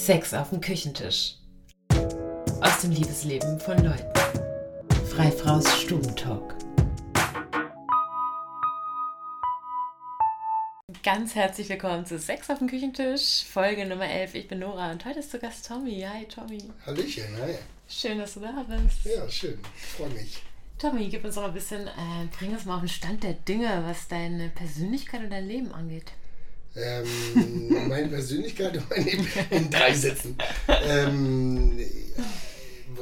Sex auf dem Küchentisch. Aus dem Liebesleben von Leuten. Freifraus Stubentalk. Ganz herzlich willkommen zu Sex auf dem Küchentisch, Folge Nummer 11. Ich bin Nora und heute ist zu Gast Tommy. Hi Tommy. Hallöchen, hi. Schön, dass du da bist. Ja, schön. Freue mich. Tommy, gib uns doch ein bisschen, äh, bring uns mal auf den Stand der Dinge, was deine Persönlichkeit und dein Leben angeht. Ähm, meine Persönlichkeit in drei Sätzen. Ähm,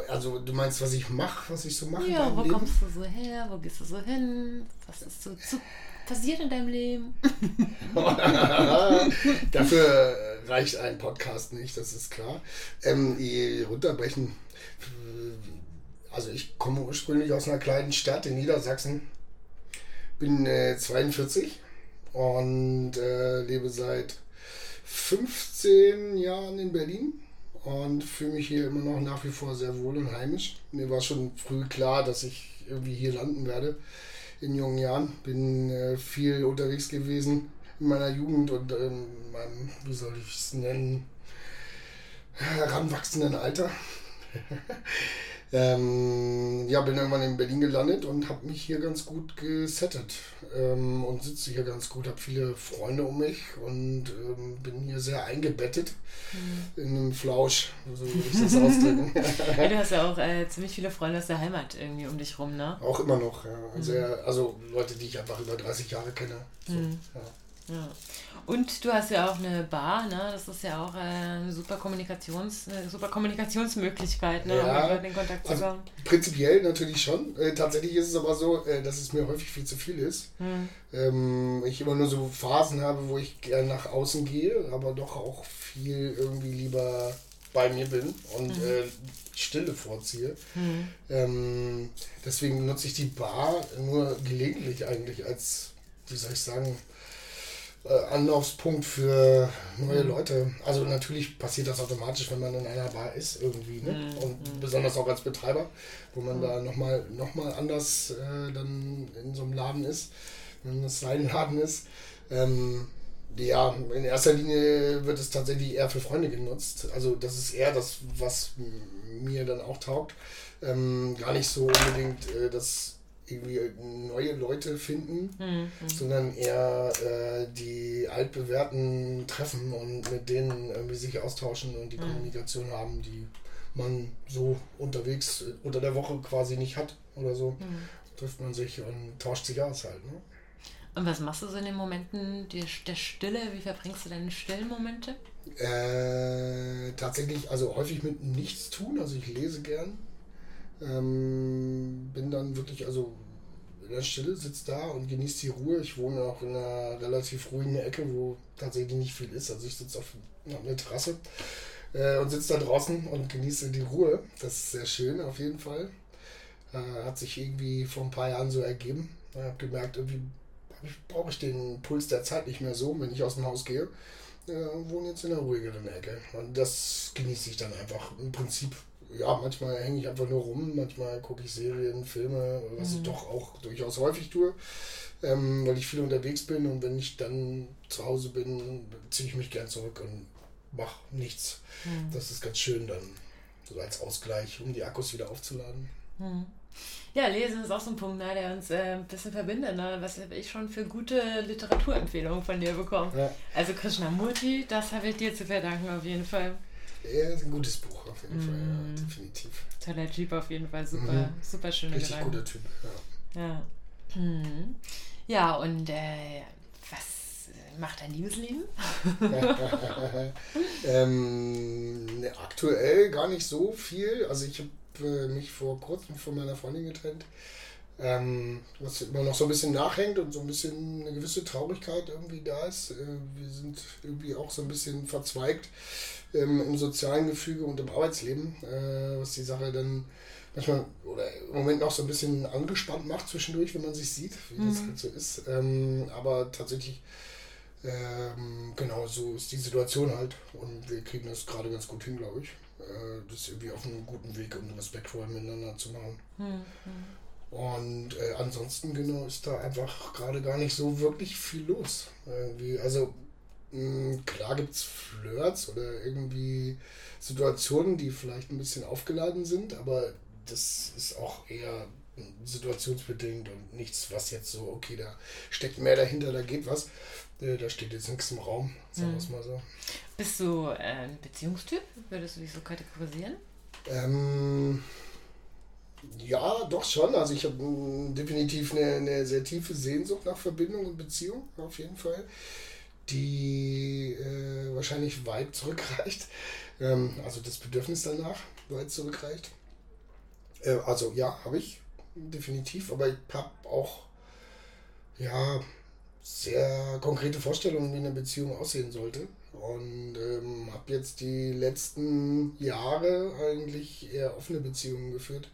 also du meinst, was ich mache, was ich so mache? Ja, wo Leben? kommst du so her? Wo gehst du so hin? Was ist so, so passiert in deinem Leben? Dafür reicht ein Podcast nicht, das ist klar. Ähm, runterbrechen. Also ich komme ursprünglich aus einer kleinen Stadt in Niedersachsen. Bin äh, 42 und äh, lebe seit 15 Jahren in Berlin und fühle mich hier immer noch nach wie vor sehr wohl und heimisch. Mir war schon früh klar, dass ich irgendwie hier landen werde in jungen Jahren. Bin äh, viel unterwegs gewesen in meiner Jugend und in meinem, wie soll ich es nennen, heranwachsenden Alter. Ähm, ja, bin irgendwann in Berlin gelandet und habe mich hier ganz gut gesettet ähm, und sitze hier ganz gut, habe viele Freunde um mich und ähm, bin hier sehr eingebettet mhm. in einem Flausch, so würde ich das ausdrücken. ja, du hast ja auch äh, ziemlich viele Freunde aus der Heimat irgendwie um dich rum, ne? Auch immer noch, ja. Also, mhm. also Leute, die ich einfach über 30 Jahre kenne. So, mhm. ja. Ja. Und du hast ja auch eine Bar, ne? Das ist ja auch äh, eine super, Kommunikations, eine super Kommunikationsmöglichkeit, ne? Ja, um den Kontakt zu also Prinzipiell natürlich schon. Äh, tatsächlich ist es aber so, äh, dass es mir häufig viel zu viel ist. Hm. Ähm, ich immer nur so Phasen habe, wo ich gerne nach außen gehe, aber doch auch viel irgendwie lieber bei mir bin und mhm. äh, Stille vorziehe. Mhm. Ähm, deswegen nutze ich die Bar nur gelegentlich eigentlich als, wie soll ich sagen, Anlaufspunkt für neue mhm. Leute. Also natürlich passiert das automatisch, wenn man in einer Bar ist irgendwie. Ne? Mhm. Und mhm. besonders auch als Betreiber, wo man mhm. da nochmal noch mal anders äh, dann in so einem Laden ist, wenn das sein Laden ist. Ähm, ja, in erster Linie wird es tatsächlich eher für Freunde genutzt. Also das ist eher das, was mir dann auch taugt. Ähm, gar nicht so unbedingt äh, das irgendwie neue Leute finden, mhm. sondern eher äh, die altbewährten treffen und mit denen irgendwie sich austauschen und die mhm. Kommunikation haben, die man so unterwegs äh, unter der Woche quasi nicht hat oder so. Mhm. Trifft man sich und tauscht sich aus halt. Ne? Und was machst du so in den Momenten der, der Stille? Wie verbringst du deine stillen Momente? Äh, tatsächlich, also häufig mit nichts tun. Also ich lese gern. Ähm, bin dann wirklich, also in der Stille, sitze da und genieße die Ruhe. Ich wohne auch in einer relativ ruhigen Ecke, wo tatsächlich nicht viel ist. Also ich sitze auf einer Terrasse äh, und sitze da draußen und genieße die Ruhe. Das ist sehr schön auf jeden Fall. Äh, hat sich irgendwie vor ein paar Jahren so ergeben. Ich habe gemerkt, irgendwie brauche ich den Puls der Zeit nicht mehr so, wenn ich aus dem Haus gehe. Äh, wohne jetzt in einer ruhigeren Ecke. Und das genieße ich dann einfach. Im Prinzip ja, manchmal hänge ich einfach nur rum, manchmal gucke ich Serien, Filme, was mhm. ich doch auch durchaus häufig tue, ähm, weil ich viel unterwegs bin und wenn ich dann zu Hause bin, ziehe ich mich gern zurück und mache nichts. Mhm. Das ist ganz schön dann, so als Ausgleich, um die Akkus wieder aufzuladen. Mhm. Ja, Lesen ist auch so ein Punkt, ne, der uns äh, ein bisschen verbindet. Ne? Was habe ich schon für gute Literaturempfehlungen von dir bekommen? Ja. Also Krishnamurti, das habe ich dir zu verdanken auf jeden Fall. Ja, ist ein gutes Buch auf jeden mm. Fall, ja, mhm. definitiv. Toller Jeep auf jeden Fall, super, mhm. super schöne Richtig Gedanken. guter Typ, ja. Ja, mhm. ja und äh, was macht dein Liebesleben? ähm, ne, aktuell gar nicht so viel. Also ich habe äh, mich vor kurzem von meiner Freundin getrennt. Ähm, was immer noch so ein bisschen nachhängt und so ein bisschen eine gewisse Traurigkeit irgendwie da ist. Äh, wir sind irgendwie auch so ein bisschen verzweigt ähm, im sozialen Gefüge und im Arbeitsleben, äh, was die Sache dann manchmal oder im Moment noch so ein bisschen angespannt macht zwischendurch, wenn man sich sieht, wie mhm. das halt so ist. Ähm, aber tatsächlich, ähm, genau, so ist die Situation halt und wir kriegen das gerade ganz gut hin, glaube ich. Äh, das ist irgendwie auf einem guten Weg, um respektvoll miteinander zu machen. Mhm. Und äh, ansonsten, genau, ist da einfach gerade gar nicht so wirklich viel los. Irgendwie. Also hm, klar gibt es Flirts oder irgendwie Situationen, die vielleicht ein bisschen aufgeladen sind, aber das ist auch eher situationsbedingt und nichts, was jetzt so, okay, da steckt mehr dahinter, da geht was. Äh, da steht jetzt nichts im Raum, sagen wir es mal so. Bist du äh, ein Beziehungstyp? Würdest du dich so kategorisieren? Ähm, ja, doch schon. Also ich habe definitiv eine, eine sehr tiefe Sehnsucht nach Verbindung und Beziehung, auf jeden Fall, die äh, wahrscheinlich weit zurückreicht. Ähm, also das Bedürfnis danach weit zurückreicht. Äh, also ja, habe ich definitiv, aber ich habe auch ja sehr konkrete Vorstellungen, wie eine Beziehung aussehen sollte. Und ähm, habe jetzt die letzten Jahre eigentlich eher offene Beziehungen geführt,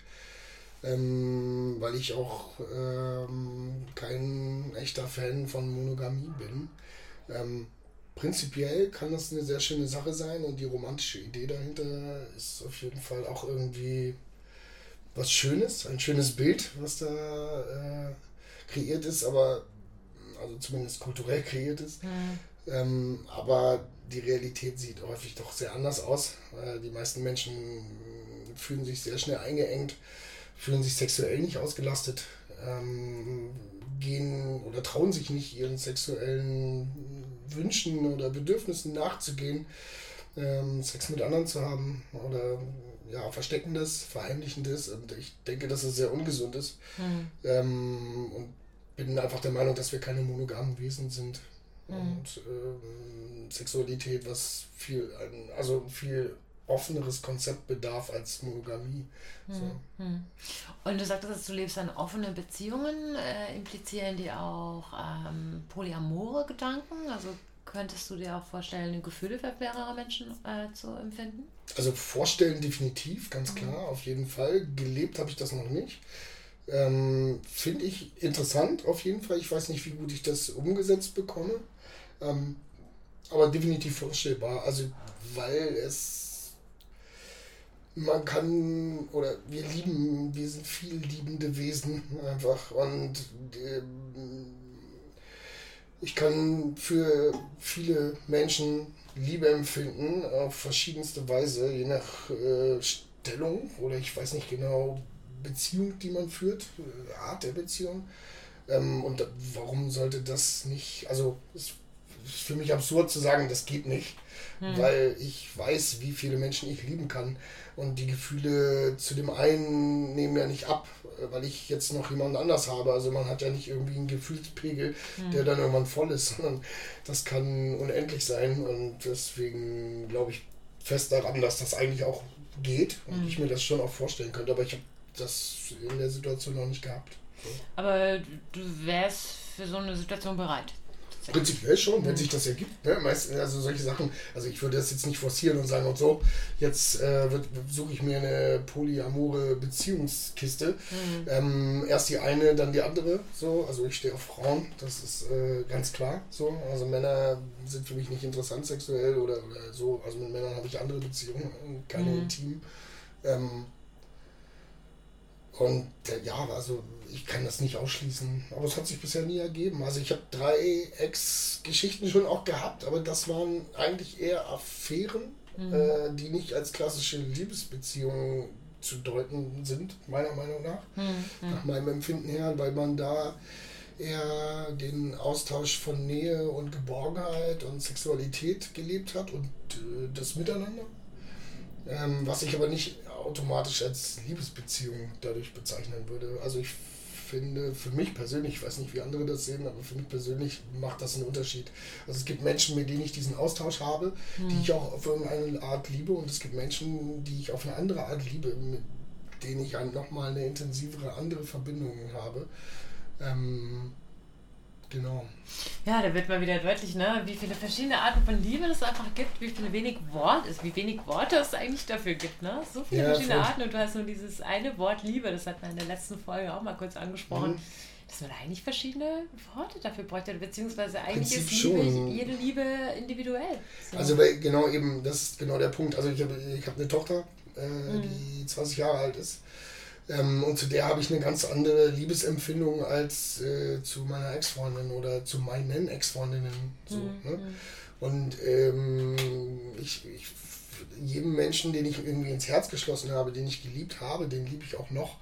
ähm, weil ich auch ähm, kein echter Fan von Monogamie bin. Ähm, prinzipiell kann das eine sehr schöne Sache sein und die romantische Idee dahinter ist auf jeden Fall auch irgendwie was Schönes, ein schönes Bild, was da äh, kreiert ist, aber also zumindest kulturell kreiert ist. Mhm. Ähm, aber die Realität sieht häufig doch sehr anders aus. Äh, die meisten Menschen fühlen sich sehr schnell eingeengt, fühlen sich sexuell nicht ausgelastet, ähm, gehen oder trauen sich nicht ihren sexuellen Wünschen oder Bedürfnissen nachzugehen, ähm, Sex mit anderen zu haben oder ja, Versteckendes, Verheimlichendes und ich denke, dass es sehr ungesund ist. Mhm. Ähm, und bin einfach der Meinung, dass wir keine monogamen Wesen sind. Mhm. Und ähm, Sexualität, was viel, also viel offeneres Konzept bedarf als Monogamie. Mhm. So. Mhm. Und du sagtest, dass du lebst an offenen Beziehungen. Äh, implizieren die auch ähm, polyamore Gedanken? Also könntest du dir auch vorstellen, Gefühle für mehrere Menschen äh, zu empfinden? Also vorstellen definitiv, ganz mhm. klar, auf jeden Fall. Gelebt habe ich das noch nicht. Ähm, Finde ich interessant auf jeden Fall. Ich weiß nicht, wie gut ich das umgesetzt bekomme. Ähm, aber definitiv vorstellbar. Also, weil es. Man kann, oder wir lieben, wir sind viel liebende Wesen einfach. Und äh, ich kann für viele Menschen Liebe empfinden auf verschiedenste Weise, je nach äh, Stellung oder ich weiß nicht genau, Beziehung, die man führt, äh, Art der Beziehung. Ähm, und warum sollte das nicht, also es ist für mich absurd zu sagen, das geht nicht, hm. weil ich weiß, wie viele Menschen ich lieben kann. Und die Gefühle zu dem einen nehmen ja nicht ab, äh, weil ich jetzt noch jemanden anders habe. Also man hat ja nicht irgendwie einen Gefühlspegel, hm. der dann irgendwann voll ist, sondern das kann unendlich sein. Und deswegen glaube ich fest daran, dass das eigentlich auch geht und hm. ich mir das schon auch vorstellen könnte. Aber ich habe das in der Situation noch nicht gehabt. So. Aber du wärst für so eine Situation bereit? Prinzipiell schon, wenn sich das ergibt. Ne? Meist, also solche Sachen, also ich würde das jetzt nicht forcieren und sagen und so, jetzt äh, suche ich mir eine polyamore Beziehungskiste. Mhm. Ähm, erst die eine, dann die andere. So, also ich stehe auf Frauen, das ist äh, ganz klar. So, also Männer sind für mich nicht interessant sexuell oder, oder so. Also mit Männern habe ich andere Beziehungen, keine mhm. intimen. Ähm, und äh, ja, also ich kann das nicht ausschließen. Aber es hat sich bisher nie ergeben. Also ich habe drei Ex-Geschichten schon auch gehabt, aber das waren eigentlich eher Affären, mhm. äh, die nicht als klassische Liebesbeziehungen zu deuten sind, meiner Meinung nach. Mhm. Nach meinem Empfinden her, weil man da eher den Austausch von Nähe und Geborgenheit und Sexualität gelebt hat und äh, das Miteinander. Ähm, was ich aber nicht automatisch als Liebesbeziehung dadurch bezeichnen würde. Also ich finde, für mich persönlich, ich weiß nicht, wie andere das sehen, aber für mich persönlich macht das einen Unterschied. Also es gibt Menschen, mit denen ich diesen Austausch habe, mhm. die hm. ich auch auf irgendeine Art liebe und es gibt Menschen, die ich auf eine andere Art liebe, mit denen ich nochmal eine intensivere andere Verbindung habe. Ähm, Genau. Ja, da wird mal wieder deutlich, ne, wie viele verschiedene Arten von Liebe es einfach gibt, wie viele wenig Wort ist, wie wenig Worte es eigentlich dafür gibt, ne? So viele ja, verschiedene voll. Arten und du hast nur dieses eine Wort Liebe, das hat man in der letzten Folge auch mal kurz angesprochen. Mhm. Dass man eigentlich verschiedene Worte dafür bräuchte, beziehungsweise eigentlich Prinzip ist Liebe, schon. jede Liebe individuell. So. Also weil genau eben, das ist genau der Punkt. Also ich habe ich hab eine Tochter, äh, mhm. die 20 Jahre alt ist. Ähm, und zu der habe ich eine ganz andere Liebesempfindung als äh, zu meiner Ex-Freundin oder zu meinen Ex-Freundinnen. So, mhm. ne? Und ähm, ich, ich, jedem Menschen, den ich irgendwie ins Herz geschlossen habe, den ich geliebt habe, den liebe ich auch noch,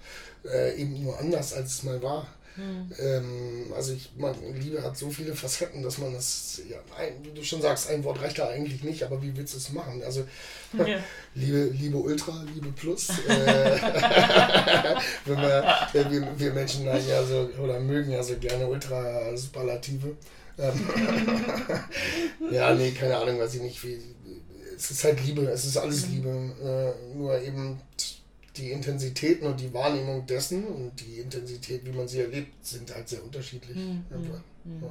äh, eben nur anders, als es mal war. Mhm. Ähm, also ich meine, Liebe hat so viele Facetten, dass man das, ja, ein, wie du schon sagst, ein Wort reicht da eigentlich nicht, aber wie willst du es machen? Also ja. Liebe, Liebe Ultra, Liebe Plus. Äh, wenn wir, äh, wir, wir Menschen ja so oder mögen ja so gerne Ultra Superlative. Ähm, ja, nee, keine Ahnung, weiß ich nicht. Wie, es ist halt Liebe, es ist alles. Liebe. Äh, nur eben die Intensitäten und die Wahrnehmung dessen und die Intensität, wie man sie erlebt, sind halt sehr unterschiedlich. Mhm. Mhm.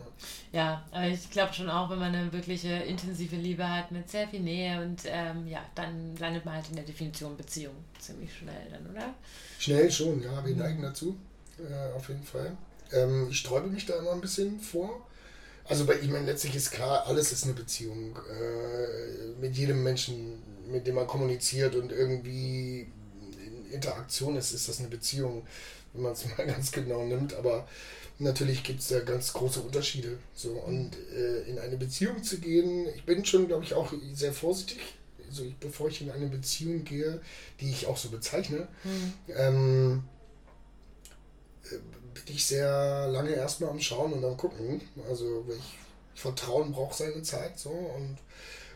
Ja, aber ich glaube schon auch, wenn man eine wirkliche intensive Liebe hat mit sehr viel Nähe und ähm, ja, dann landet man halt in der Definition Beziehung ziemlich schnell dann, oder? Schnell schon, ja, wir neigen dazu, äh, auf jeden Fall. Ähm, ich sträube mich da immer ein bisschen vor. Also bei ihm letztlich ist klar, alles ist eine Beziehung. Äh, mit jedem Menschen, mit dem man kommuniziert und irgendwie Interaktion ist, ist das eine Beziehung, wenn man es mal ganz genau nimmt. Aber natürlich gibt es da ganz große Unterschiede. So, und äh, in eine Beziehung zu gehen, ich bin schon, glaube ich, auch sehr vorsichtig. Also ich, bevor ich in eine Beziehung gehe, die ich auch so bezeichne, mhm. ähm, äh, bin ich sehr lange erstmal am Schauen und am Gucken. Also ich, Vertrauen braucht seine Zeit so und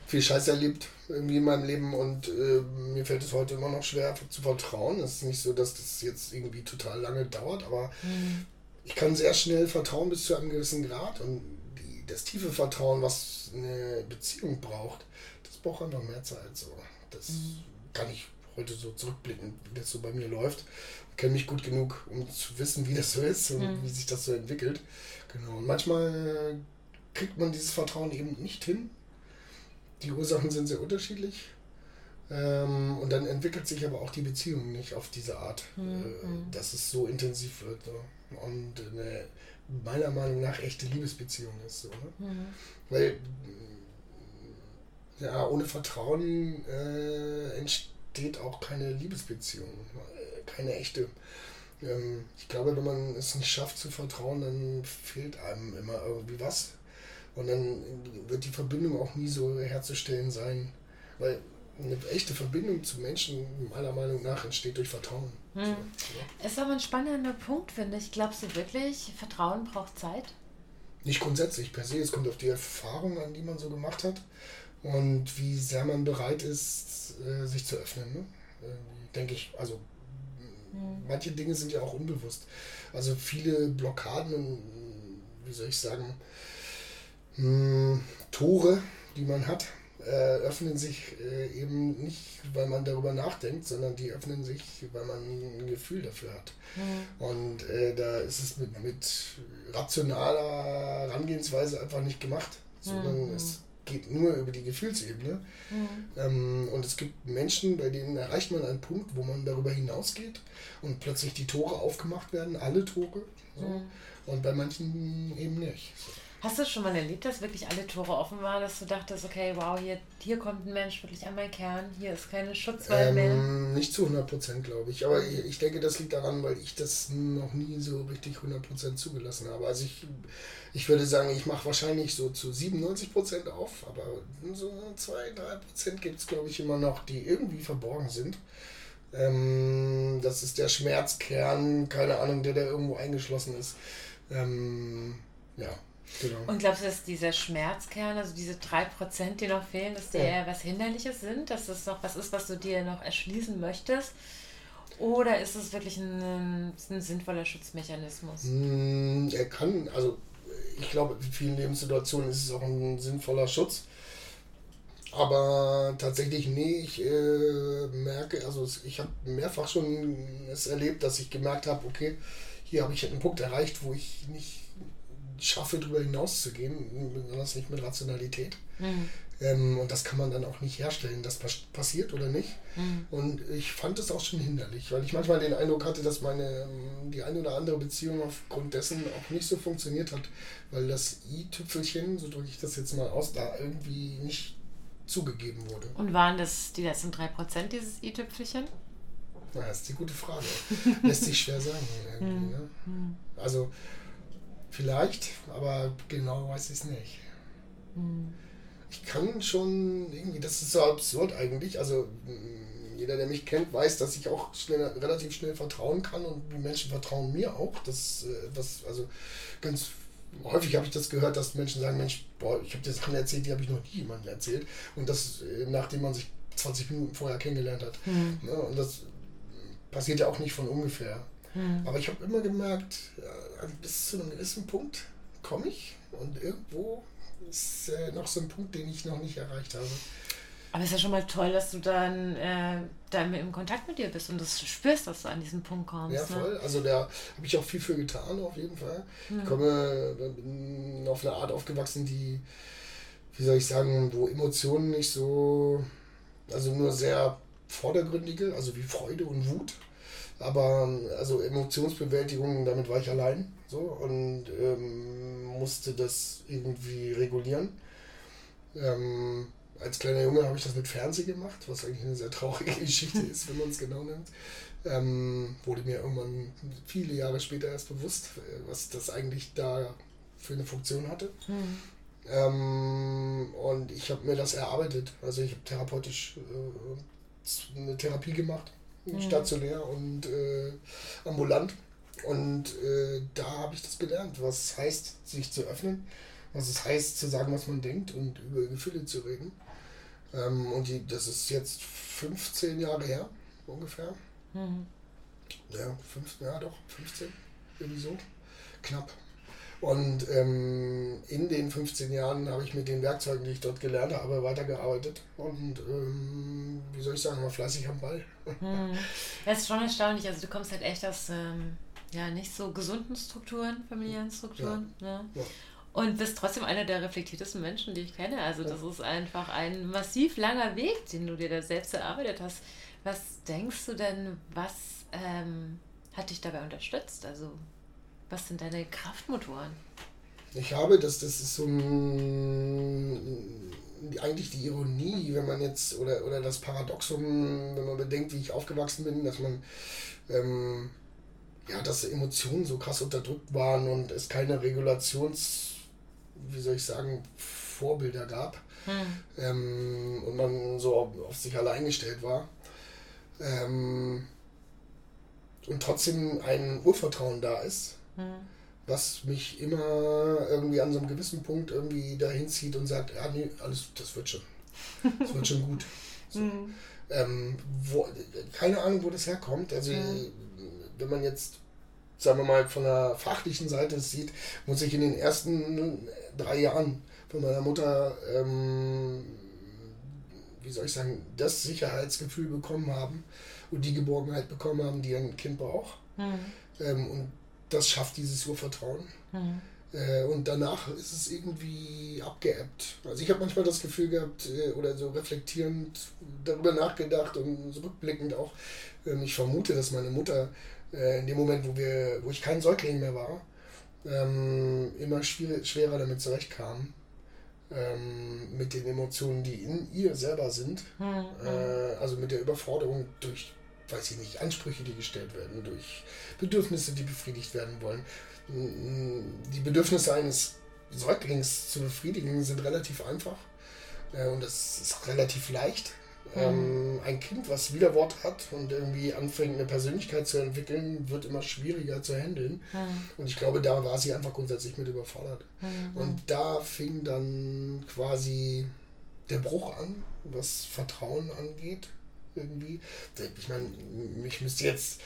viel Scheiß erlebt irgendwie in meinem Leben und äh, mir fällt es heute immer noch schwer zu vertrauen. Es ist nicht so, dass das jetzt irgendwie total lange dauert, aber mhm. ich kann sehr schnell vertrauen bis zu einem gewissen Grad und die, das tiefe Vertrauen, was eine Beziehung braucht, das braucht einfach mehr Zeit. So. Das mhm. kann ich heute so zurückblicken, wie das so bei mir läuft. Ich kenne mich gut genug, um zu wissen, wie das so ist und mhm. wie sich das so entwickelt. Genau. Und manchmal kriegt man dieses Vertrauen eben nicht hin die Ursachen sind sehr unterschiedlich. Ähm, und dann entwickelt sich aber auch die Beziehung nicht auf diese Art, mhm. äh, dass es so intensiv wird. So. Und eine, meiner Meinung nach echte Liebesbeziehung ist. So, ne? mhm. Weil ja, ohne Vertrauen äh, entsteht auch keine Liebesbeziehung, keine echte. Ähm, ich glaube, wenn man es nicht schafft zu vertrauen, dann fehlt einem immer irgendwie was. Und dann wird die Verbindung auch nie so herzustellen sein. Weil eine echte Verbindung zu Menschen meiner Meinung nach entsteht durch Vertrauen. Hm. So, ja. Ist aber ein spannender Punkt, finde ich. Glaubst du wirklich, Vertrauen braucht Zeit? Nicht grundsätzlich per se. Es kommt auf die Erfahrung an, die man so gemacht hat und wie sehr man bereit ist, äh, sich zu öffnen. Ne? Denke ich, also hm. manche Dinge sind ja auch unbewusst. Also viele Blockaden wie soll ich sagen, mh, hm, Tore, die man hat, äh, öffnen sich äh, eben nicht, weil man darüber nachdenkt, sondern die öffnen sich, weil man ein Gefühl dafür hat. Mhm. Und äh, da ist es mit, mit rationaler Herangehensweise einfach nicht gemacht, sondern mhm. es geht nur über die Gefühlsebene. Mhm. Ähm, und es gibt Menschen, bei denen erreicht man einen Punkt, wo man darüber hinausgeht und plötzlich die Tore aufgemacht werden, alle Tore. So. Mhm. Und bei manchen eben nicht. So. Hast du schon mal erlebt, dass wirklich alle Tore offen waren, dass du dachtest, okay, wow, hier, hier kommt ein Mensch wirklich an meinen Kern, hier ist keine Schutzwall ähm, mehr? Nicht zu 100 Prozent, glaube ich. Aber ich, ich denke, das liegt daran, weil ich das noch nie so richtig 100 Prozent zugelassen habe. Also ich, ich würde sagen, ich mache wahrscheinlich so zu 97 Prozent auf, aber so 2, 3 Prozent gibt es, glaube ich, immer noch, die irgendwie verborgen sind. Ähm, das ist der Schmerzkern, keine Ahnung, der da irgendwo eingeschlossen ist. Ähm, ja, Genau. Und glaubst du, dass dieser Schmerzkern, also diese drei Prozent, die noch fehlen, dass die ja. eher was Hinderliches sind? Dass das noch was ist, was du dir noch erschließen möchtest? Oder ist es wirklich ein, ein sinnvoller Schutzmechanismus? Hm, er kann, also ich glaube, in vielen Lebenssituationen ist es auch ein sinnvoller Schutz. Aber tatsächlich, nee, ich äh, merke, also ich habe mehrfach schon es erlebt, dass ich gemerkt habe, okay, hier habe ich einen Punkt erreicht, wo ich nicht schaffe, darüber hinaus zu gehen, besonders nicht mit Rationalität. Mhm. Ähm, und das kann man dann auch nicht herstellen, das passiert oder nicht. Mhm. Und ich fand es auch schon hinderlich, weil ich manchmal den Eindruck hatte, dass meine ähm, die eine oder andere Beziehung aufgrund dessen auch nicht so funktioniert hat, weil das i-Tüpfelchen, so drücke ich das jetzt mal aus, da irgendwie nicht zugegeben wurde. Und waren das die letzten 3% dieses i-Tüpfelchen? Na, das ist die gute Frage. Lässt sich schwer sagen. Irgendwie, ne? Mhm. Also Vielleicht, aber genau weiß ich es nicht. Mhm. ich kann schon irgendwie, das ist so absurd eigentlich. Also jeder, der mich kennt, weiß, dass ich auch schnell, relativ schnell vertrauen kann und die Menschen vertrauen mir auch. Das, was, äh, also ganz häufig habe ich das gehört, dass Menschen sagen, Mensch, boah, ich habe dir Sachen erzählt, die habe ich noch nie jemandem erzählt. Und das, äh, nachdem man sich 20 Minuten vorher kennengelernt hat. Mhm. Und das passiert ja auch nicht von ungefähr. Mhm. Aber ich habe immer gemerkt, ja, bis zu einem gewissen Punkt komme ich und irgendwo ist äh, noch so ein Punkt, den ich noch nicht erreicht habe. Aber es ist ja schon mal toll, dass du dann, äh, dann im Kontakt mit dir bist und das spürst, dass du an diesen Punkt kommst. Ja, ne? voll. Ne? Also da habe ich auch viel für getan, auf jeden Fall. Hm. Ich komme bin auf eine Art aufgewachsen, die, wie soll ich sagen, wo Emotionen nicht so, also nur sehr vordergründige, also wie Freude und Wut. Aber also Emotionsbewältigung, damit war ich allein so und ähm, musste das irgendwie regulieren. Ähm, als kleiner Junge habe ich das mit Fernsehen gemacht, was eigentlich eine sehr traurige Geschichte ist, wenn man es genau nimmt. Ähm, wurde mir irgendwann viele Jahre später erst bewusst, was das eigentlich da für eine Funktion hatte. Mhm. Ähm, und ich habe mir das erarbeitet. Also ich habe therapeutisch äh, eine Therapie gemacht, mhm. stationär und äh, ambulant. Und äh, da habe ich das gelernt, was heißt, sich zu öffnen, was es heißt, zu sagen, was man denkt und über Gefühle zu reden. Ähm, und die, das ist jetzt 15 Jahre her, ungefähr. Mhm. Ja, 15, ja doch, 15, irgendwie so. Knapp. Und ähm, in den 15 Jahren habe ich mit den Werkzeugen, die ich dort gelernt habe, weitergearbeitet. Und ähm, wie soll ich sagen, war fleißig am Ball. Hm. Das ist schon erstaunlich. Also du kommst halt echt aus ähm, ja, nicht so gesunden Strukturen, familiären Strukturen. Ja. Ne? Ja. Und bist trotzdem einer der reflektiertesten Menschen, die ich kenne. Also das ist einfach ein massiv langer Weg, den du dir da selbst erarbeitet hast. Was denkst du denn, was ähm, hat dich dabei unterstützt? Also was sind deine Kraftmotoren? Ich habe, das, das ist so ein, eigentlich die Ironie, wenn man jetzt, oder, oder das Paradoxum, wenn man bedenkt, wie ich aufgewachsen bin, dass man, ähm, ja, dass Emotionen so krass unterdrückt waren und es keine Regulations- wie soll ich sagen, Vorbilder gab hm. ähm, und man so auf, auf, sich allein gestellt war. Ähm, und trotzdem ein Urvertrauen da ist, hm. Was mich immer irgendwie an so einem gewissen Punkt irgendwie dahin zieht und sagt, ja, nee, alles, das wird schon. Das wird schon gut. So. Hm. Ähm, wo, keine Ahnung, wo das herkommt. Also, hm. wenn man jetzt sagen wir mal, von der fachlichen Seite sieht, muss ich in den ersten drei Jahren von meiner Mutter, ähm, wie soll ich sagen, das Sicherheitsgefühl bekommen haben und die Geborgenheit bekommen haben, die ein Kind braucht. Mhm. Ähm, und das schafft dieses Urvertrauen. Mhm. Äh, und danach ist es irgendwie abgeebbt. Also ich habe manchmal das Gefühl gehabt äh, oder so reflektierend darüber nachgedacht und so rückblickend auch, ähm, ich vermute, dass meine Mutter äh, in dem Moment, wo, wir, wo ich kein Säugling mehr war, ähm, immer schwer, schwerer damit zurechtkam. Ähm, mit den Emotionen, die in ihr selber sind. Mhm. Äh, also mit der Überforderung durch, weiß ich nicht, Ansprüche, die gestellt werden, durch Bedürfnisse, die befriedigt werden wollen. Die Bedürfnisse eines Säuglings zu befriedigen sind relativ einfach. Äh, und das ist relativ leicht. Ähm, ein Kind, was Widerwort hat und irgendwie anfängt, eine Persönlichkeit zu entwickeln, wird immer schwieriger zu handeln. Mhm. Und ich glaube, da war sie einfach grundsätzlich mit überfordert. Mhm. Und da fing dann quasi der Bruch an, was Vertrauen angeht. Irgendwie. Ich meine, ich müsste jetzt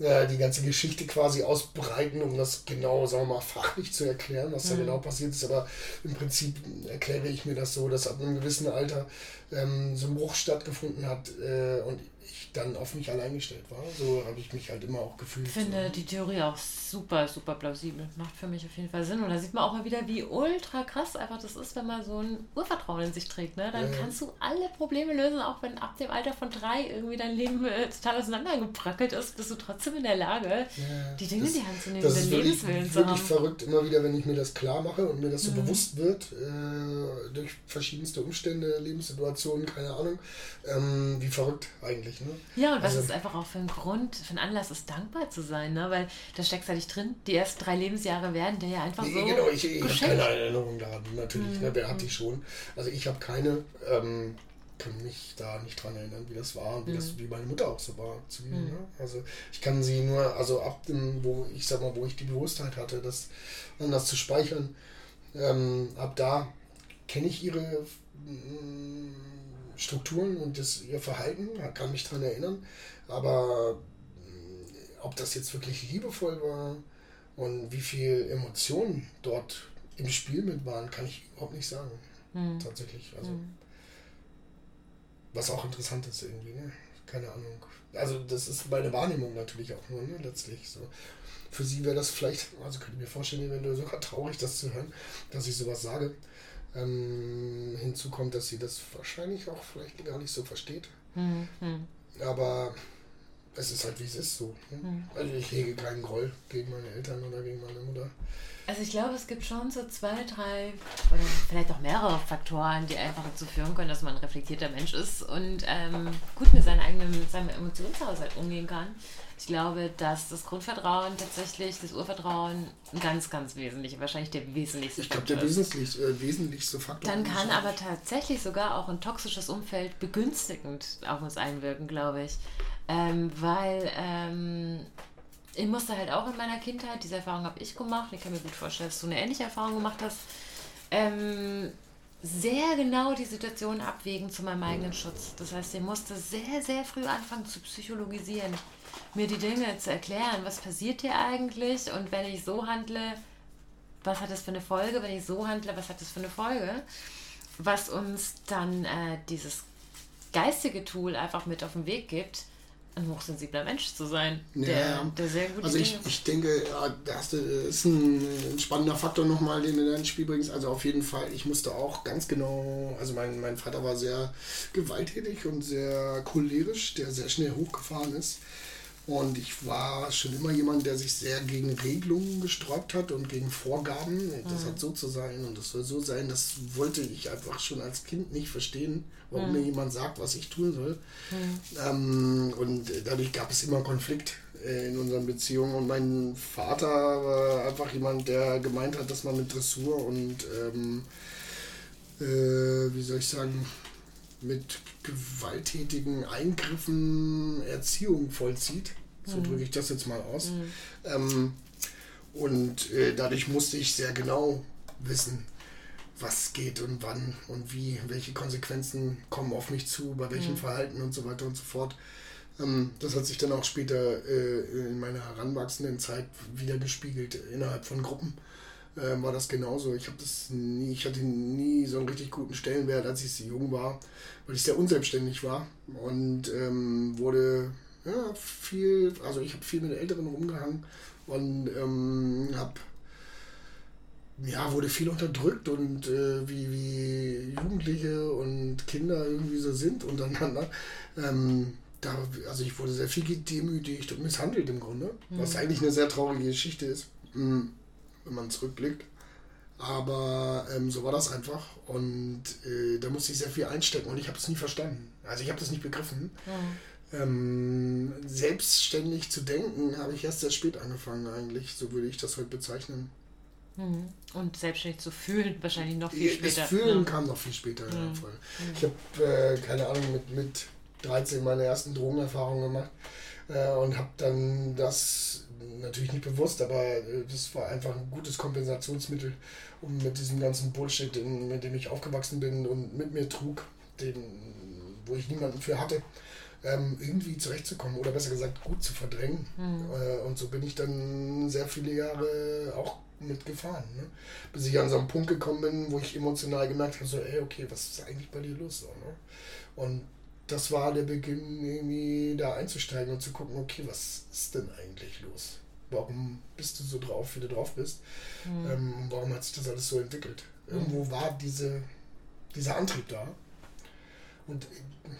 äh, die ganze Geschichte quasi ausbreiten, um das genau, sagen wir mal, fachlich zu erklären, was mhm. da genau passiert ist. Aber im Prinzip erkläre ich mir das so, dass ab einem gewissen Alter ähm, so ein Bruch stattgefunden hat äh, und ich dann auf mich allein gestellt war. So habe ich mich halt immer auch gefühlt. Ich finde so. die Theorie auch super, super plausibel. Macht für mich auf jeden Fall Sinn. Und da sieht man auch mal wieder, wie ultra krass einfach das ist, wenn man so ein Urvertrauen in sich trägt. Ne? Dann ja. kannst du alle Probleme lösen, auch wenn ab dem Alter von drei irgendwie dein Leben äh, total auseinandergebrackelt ist, bist du trotzdem in der Lage, ja, die Dinge das, in die Hand zu nehmen, das den Lebenswillen zu haben. wirklich verrückt, immer wieder, wenn ich mir das klar mache und mir das so mhm. bewusst wird, äh, durch verschiedenste Umstände, Lebenssituationen, keine Ahnung, ähm, wie verrückt eigentlich. Ne? Ja, und was also, ist einfach auch für ein Grund, für einen Anlass ist, dankbar zu sein, ne? weil da steckst du ja nicht drin. Die ersten drei Lebensjahre werden dir ja einfach so. Genau, ich, ich habe keine Erinnerung daran, natürlich. Mhm. Ne? Wer hat die schon? Also ich habe keine. Ähm, kann mich da nicht dran erinnern, wie das war und wie, mhm. das, wie meine Mutter auch so war zu mir. Mhm. Ne? Also ich kann sie nur, also ab dem, wo ich sag mal, wo ich die Bewusstheit hatte, das das zu speichern, ähm, ab da kenne ich ihre mm, Strukturen und das, ihr Verhalten, kann mich daran erinnern, aber ob das jetzt wirklich liebevoll war und wie viel Emotionen dort im Spiel mit waren, kann ich überhaupt nicht sagen. Mhm. Tatsächlich. Also. Mhm. Was auch interessant ist irgendwie, ne? Keine Ahnung. Also das ist meine Wahrnehmung natürlich auch nur, ne? Letztlich so. Für sie wäre das vielleicht, also könnte ich mir vorstellen, eventuell sogar traurig, das zu hören, dass ich sowas sage. Ähm, hinzu kommt, dass sie das wahrscheinlich auch vielleicht gar nicht so versteht. Mhm. Aber es ist halt wie es ist so. Ne? Mhm. Also ich hege keinen Groll gegen meine Eltern oder gegen meine Mutter. Also ich glaube, es gibt schon so zwei, drei oder vielleicht auch mehrere Faktoren, die einfach dazu führen können, dass man ein reflektierter Mensch ist und ähm, gut mit seinem eigenen mit seinem Emotionshaushalt umgehen kann. Ich glaube, dass das Grundvertrauen tatsächlich, das Urvertrauen, ein ganz, ganz wesentlicher, wahrscheinlich der wesentlichste ich Faktor Ich glaube, der wesentlich, äh, wesentlichste Faktor. Dann kann aber tatsächlich sogar auch ein toxisches Umfeld begünstigend auf uns einwirken, glaube ich. Ähm, weil ähm, ich musste halt auch in meiner Kindheit, diese Erfahrung habe ich gemacht, ich kann mir gut vorstellen, dass du eine ähnliche Erfahrung gemacht hast, ähm, sehr genau die Situation abwägen zu meinem eigenen Schutz. Das heißt, ich musste sehr, sehr früh anfangen zu psychologisieren, mir die Dinge zu erklären, was passiert hier eigentlich? Und wenn ich so handle, was hat das für eine Folge, wenn ich so handle, was hat das für eine Folge, was uns dann äh, dieses geistige Tool einfach mit auf den Weg gibt, ein hochsensibler Mensch zu sein, der, ja, der sehr gut Also ich, ich denke, ja, das ist ein spannender Faktor nochmal, den du da ins Spiel bringst. Also auf jeden Fall, ich musste auch ganz genau, also mein, mein Vater war sehr gewalttätig und sehr cholerisch, der sehr schnell hochgefahren ist. Und ich war schon immer jemand, der sich sehr gegen Regelungen gesträubt hat und gegen Vorgaben. Das mhm. hat so zu sein und das soll so sein. Das wollte ich einfach schon als Kind nicht verstehen, warum mhm. mir jemand sagt, was ich tun soll. Mhm. Ähm, und dadurch gab es immer Konflikt äh, in unseren Beziehungen. Und mein Vater war einfach jemand, der gemeint hat, dass man mit Dressur und, ähm, äh, wie soll ich sagen, mit gewalttätigen Eingriffen Erziehung vollzieht. So mhm. drücke ich das jetzt mal aus. Mhm. Ähm, und äh, dadurch musste ich sehr genau wissen, was geht und wann und wie, welche Konsequenzen kommen auf mich zu, bei welchem mhm. Verhalten und so weiter und so fort. Ähm, das hat sich dann auch später äh, in meiner heranwachsenden Zeit wieder gespiegelt innerhalb von Gruppen. Äh, war das genauso. Ich habe das nie, ich hatte nie so einen richtig guten Stellenwert, als ich jung war, weil ich sehr unselbstständig war und ähm, wurde ja, viel, also ich habe viel mit Älteren rumgehangen und ähm, habe ja, wurde viel unterdrückt und äh, wie, wie Jugendliche und Kinder irgendwie so sind untereinander. Ähm, da, also ich wurde sehr viel gedemütigt und misshandelt im Grunde, mhm. was eigentlich eine sehr traurige Geschichte ist, mm, wenn man zurückblickt. Aber ähm, so war das einfach und äh, da musste ich sehr viel einstecken und ich habe es nie verstanden. Also ich habe das nicht begriffen. Mhm. Ähm, selbstständig zu denken, habe ich erst sehr spät angefangen eigentlich, so würde ich das heute bezeichnen. Mhm. Und selbstständig zu fühlen, wahrscheinlich noch viel später. Das Fühlen ja. kam noch viel später. Fall. Mhm. Ich habe, äh, keine Ahnung, mit, mit 13 meine ersten Drogenerfahrungen gemacht äh, und habe dann das natürlich nicht bewusst, aber äh, das war einfach ein gutes Kompensationsmittel, um mit diesem ganzen Bullshit, in, mit dem ich aufgewachsen bin und mit mir trug, den, wo ich niemanden für hatte, ähm, irgendwie zurechtzukommen oder besser gesagt gut zu verdrängen. Mhm. Äh, und so bin ich dann sehr viele Jahre auch mitgefahren. Ne? Bis ich an so einen Punkt gekommen bin, wo ich emotional gemerkt habe, so, ey, okay, was ist eigentlich bei dir los? So, ne? Und das war der Beginn, irgendwie da einzusteigen und zu gucken, okay, was ist denn eigentlich los? Warum bist du so drauf, wie du drauf bist? Mhm. Ähm, warum hat sich das alles so entwickelt? Irgendwo mhm. war diese, dieser Antrieb da. Und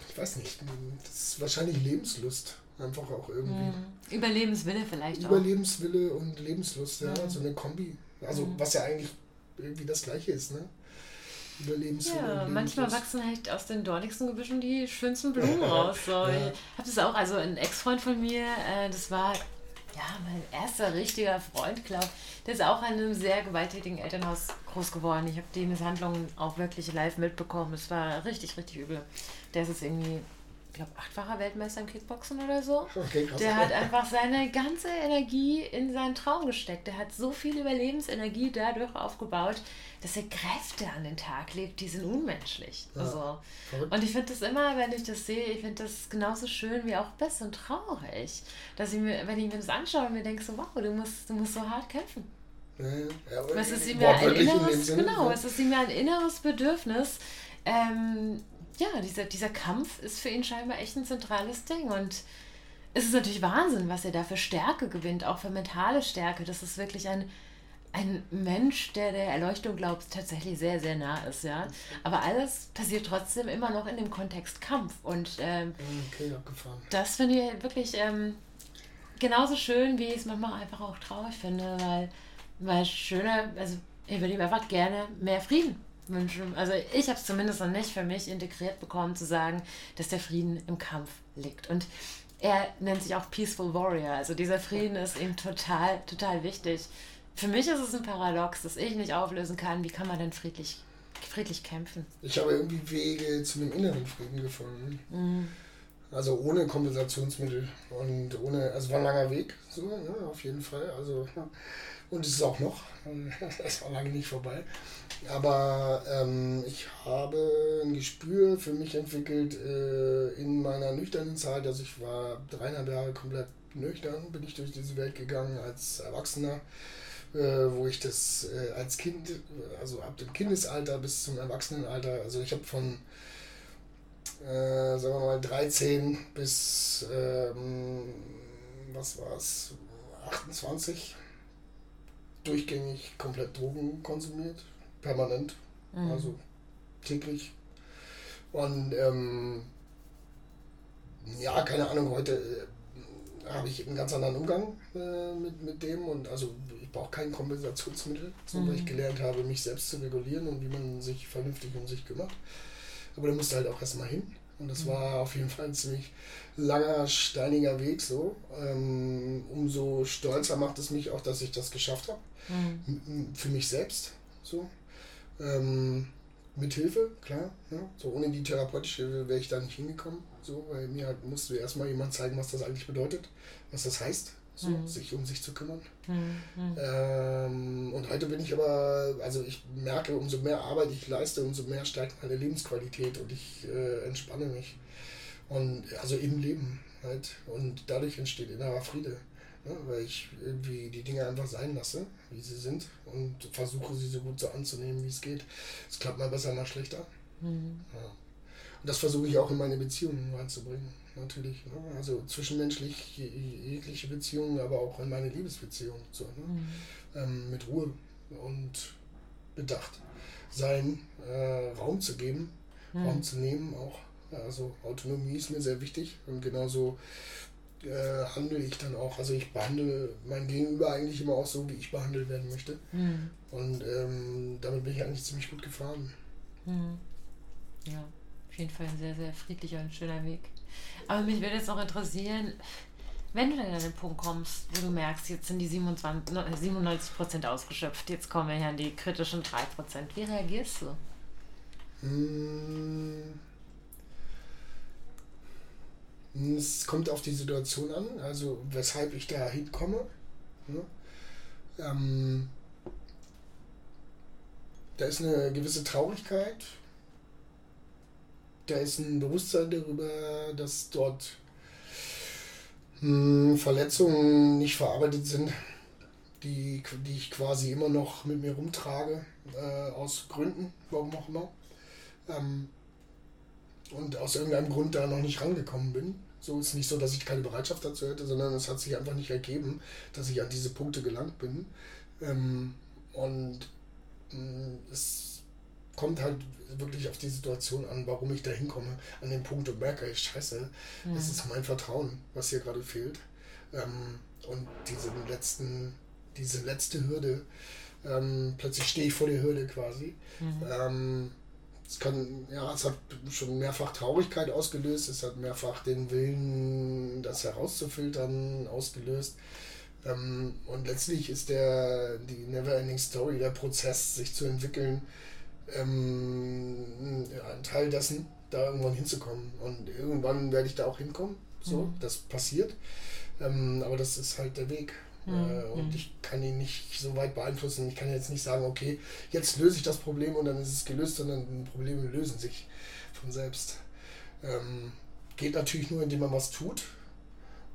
ich weiß nicht, das ist wahrscheinlich Lebenslust. Einfach auch irgendwie. Mhm. Überlebenswille vielleicht auch. Überlebenswille und Lebenslust, ja, mhm. so eine Kombi. Also, mhm. was ja eigentlich irgendwie das Gleiche ist, ne? Überlebenswille. Ja, manchmal wachsen halt aus den dornigsten Gebüschen die schönsten Blumen raus. So. Ja. Ich habe das auch, also ein Ex-Freund von mir, äh, das war ja, mein erster richtiger Freund, glaube der ist auch in einem sehr gewalttätigen Elternhaus groß geworden. Ich habe die Misshandlungen auch wirklich live mitbekommen. Es war richtig, richtig übel. Der ist jetzt irgendwie ich glaube, achtfacher Weltmeister im Kickboxen oder so. Okay. Der hat einfach seine ganze Energie in seinen Traum gesteckt. Der hat so viel Überlebensenergie dadurch aufgebaut, dass er Kräfte an den Tag legt, die sind unmenschlich. Ja, also, und ich finde das immer, wenn ich das sehe, ich finde das genauso schön wie auch best und traurig. Dass ich mir, wenn ich mir das anschaue, mir denke so, wow, du musst, du musst so hart kämpfen. Ja, ja, was ist ihm ja ein inneres, genau, es ist ihm ja ein inneres Bedürfnis, ähm, ja, dieser, dieser Kampf ist für ihn scheinbar echt ein zentrales Ding. Und es ist natürlich Wahnsinn, was er da für Stärke gewinnt, auch für mentale Stärke. Das ist wirklich ein, ein Mensch, der der Erleuchtung glaubt, tatsächlich sehr, sehr nah ist, ja. Aber alles passiert trotzdem immer noch in dem Kontext Kampf. Und ähm, okay, das finde ich wirklich ähm, genauso schön, wie ich es manchmal einfach auch traurig finde, weil, weil schöner, also ich würde ihm einfach gerne mehr Frieden wünschen. Also ich habe es zumindest noch nicht für mich integriert bekommen, zu sagen, dass der Frieden im Kampf liegt. Und er nennt sich auch Peaceful Warrior. Also dieser Frieden ist ihm total, total wichtig. Für mich ist es ein Paradox, das ich nicht auflösen kann. Wie kann man denn friedlich, friedlich kämpfen? Ich habe irgendwie Wege zu einem inneren Frieden gefunden. Mhm. Also ohne Kompensationsmittel und ohne, also war ein langer Weg, so, ja, auf jeden Fall. Also, und es ist auch noch, es war lange nicht vorbei. Aber ähm, ich habe ein Gespür für mich entwickelt äh, in meiner nüchternen Zeit. Also ich war dreieinhalb Jahre komplett nüchtern, bin ich durch diese Welt gegangen als Erwachsener, wo ich das äh, als Kind, also ab dem Kindesalter bis zum Erwachsenenalter, also ich habe von, äh, sagen wir mal, 13 bis, ähm, was war es, 28 durchgängig komplett Drogen konsumiert permanent, mhm. also täglich. Und ähm, ja, keine Ahnung, heute äh, habe ich einen ganz anderen Umgang äh, mit, mit dem und also ich brauche kein Kompensationsmittel, sondern mhm. ich gelernt habe, mich selbst zu regulieren und wie man sich vernünftig um sich kümmert. Aber da musste halt auch erstmal hin. Und das mhm. war auf jeden Fall ein ziemlich langer, steiniger Weg so. Ähm, umso stolzer macht es mich auch, dass ich das geschafft habe. Mhm. Für mich selbst. So. Ähm, mit Hilfe, klar. Ja. So ohne die therapeutische Hilfe wäre ich da nicht hingekommen. So, weil mir halt musste erstmal jemand zeigen, was das eigentlich bedeutet, was das heißt, so, mhm. sich um sich zu kümmern. Mhm. Ähm, und heute bin ich aber, also ich merke, umso mehr Arbeit ich leiste, umso mehr steigt meine Lebensqualität und ich äh, entspanne mich. Und also im Leben halt. Und dadurch entsteht innerer Friede. Ja, weil ich irgendwie die Dinge einfach sein lasse, wie sie sind und versuche sie so gut so anzunehmen, wie es geht. Es klappt mal besser, mal schlechter. Mhm. Ja. Und das versuche ich auch in meine Beziehungen reinzubringen, natürlich. Ne? Also zwischenmenschlich jegliche Beziehungen, aber auch in meine Liebesbeziehung. So, ne? mhm. ähm, mit Ruhe und Bedacht sein, äh, Raum zu geben, mhm. Raum zu nehmen auch. Also Autonomie ist mir sehr wichtig und genauso äh, handle ich dann auch. Also ich behandle mein Gegenüber eigentlich immer auch so, wie ich behandelt werden möchte. Mhm. Und ähm, damit bin ich eigentlich ziemlich gut gefahren. Mhm. Ja, auf jeden Fall ein sehr, sehr friedlicher und schöner Weg. Aber mich würde jetzt auch interessieren, wenn du dann an den Punkt kommst, wo du merkst, jetzt sind die 27, 97% ausgeschöpft, jetzt kommen wir ja an die kritischen 3%, wie reagierst du? Mmh es kommt auf die Situation an, also weshalb ich da hinkomme. Ne? Ähm, da ist eine gewisse Traurigkeit, da ist ein Bewusstsein darüber, dass dort mh, hm, Verletzungen nicht verarbeitet sind, die, die ich quasi immer noch mit mir rumtrage, äh, aus Gründen, warum auch immer. Ähm, und aus irgendeinem Grund da noch nicht rangekommen bin. So ist nicht so, dass ich keine Bereitschaft dazu hätte, sondern es hat sich einfach nicht ergeben, dass ich an diese Punkte gelangt bin. Ähm, und mh, mm, es kommt halt wirklich auf die Situation an, warum ich da hinkomme, an den Punkt und merke, ich scheiße, mhm. es ist mein Vertrauen, was hier gerade fehlt. Ähm, und diese letzten, diese letzte Hürde, ähm, plötzlich stehe ich vor der Hürde quasi. Mhm. Ähm, es kann, ja, es hat schon mehrfach Traurigkeit ausgelöst, es hat mehrfach den Willen, das herauszufiltern, ausgelöst. Ähm, und letztlich ist der, die Neverending Story, der Prozess, sich zu entwickeln, ähm, ein Teil dessen, da irgendwann hinzukommen. Und irgendwann werde ich da auch hinkommen. So, mhm. das passiert. Ähm, aber das ist halt der Weg. Mhm. Äh, und mhm. ich kann ihn nicht so weit beeinflussen. Ich kann jetzt nicht sagen, okay, jetzt löse ich das Problem und dann ist es gelöst, sondern Probleme lösen sich von selbst. Ähm, geht natürlich nur, indem man was tut.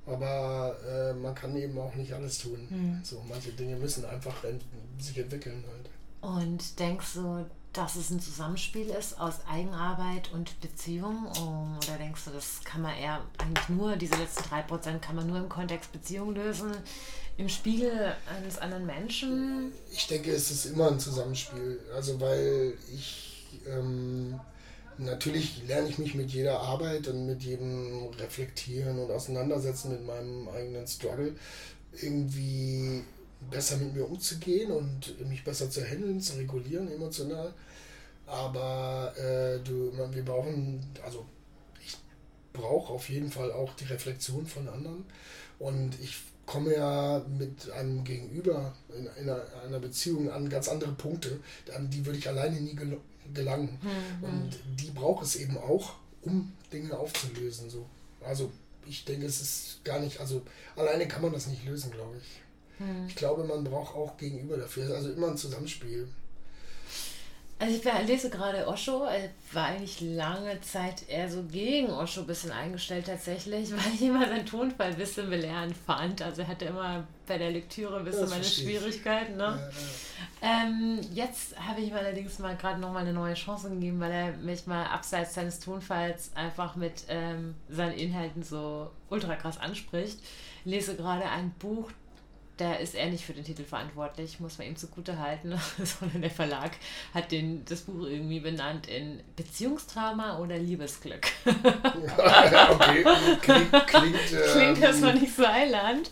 Aber äh, man kann eben auch nicht alles tun. Mhm. So, manche Dinge müssen einfach ent sich entwickeln halt. Und denkst du, dass es ein Zusammenspiel ist aus Eigenarbeit und Beziehung? Oder denkst du, das kann man eher eigentlich nur, diese letzten drei Prozent kann man nur im Kontext Beziehung lösen, im Spiegel eines anderen Menschen? Ich denke, es ist immer ein Zusammenspiel. Also, weil ich. Ähm, natürlich lerne ich mich mit jeder Arbeit und mit jedem Reflektieren und Auseinandersetzen mit meinem eigenen Struggle irgendwie besser mit mir umzugehen und mich besser zu handeln, zu regulieren emotional. Aber äh, du, wir brauchen, also ich brauche auf jeden Fall auch die Reflexion von anderen. Und ich komme ja mit einem Gegenüber in einer, einer Beziehung an ganz andere Punkte, an die würde ich alleine nie gel gelangen. Mhm. Und die braucht es eben auch, um Dinge aufzulösen. So. Also ich denke, es ist gar nicht, also alleine kann man das nicht lösen, glaube ich. Mhm. Ich glaube, man braucht auch Gegenüber dafür. Also immer ein Zusammenspiel. Also ich lese gerade Osho, er war eigentlich lange Zeit eher so gegen Osho ein bisschen eingestellt tatsächlich, weil ich immer seinen Tonfall ein bisschen belehrend fand. Also er hatte immer bei der Lektüre ein bisschen meine Schwierigkeiten. Ne? Ja, ja. Ähm, jetzt habe ich ihm allerdings mal gerade nochmal eine neue Chance gegeben, weil er mich mal abseits seines Tonfalls einfach mit ähm, seinen Inhalten so ultra krass anspricht. Ich lese gerade ein Buch, da ist er nicht für den Titel verantwortlich, muss man ihm zugute halten, sondern der Verlag hat den, das Buch irgendwie benannt in Beziehungstrauma oder Liebesglück. okay, klingt, klingt, ähm, nicht so Eiland.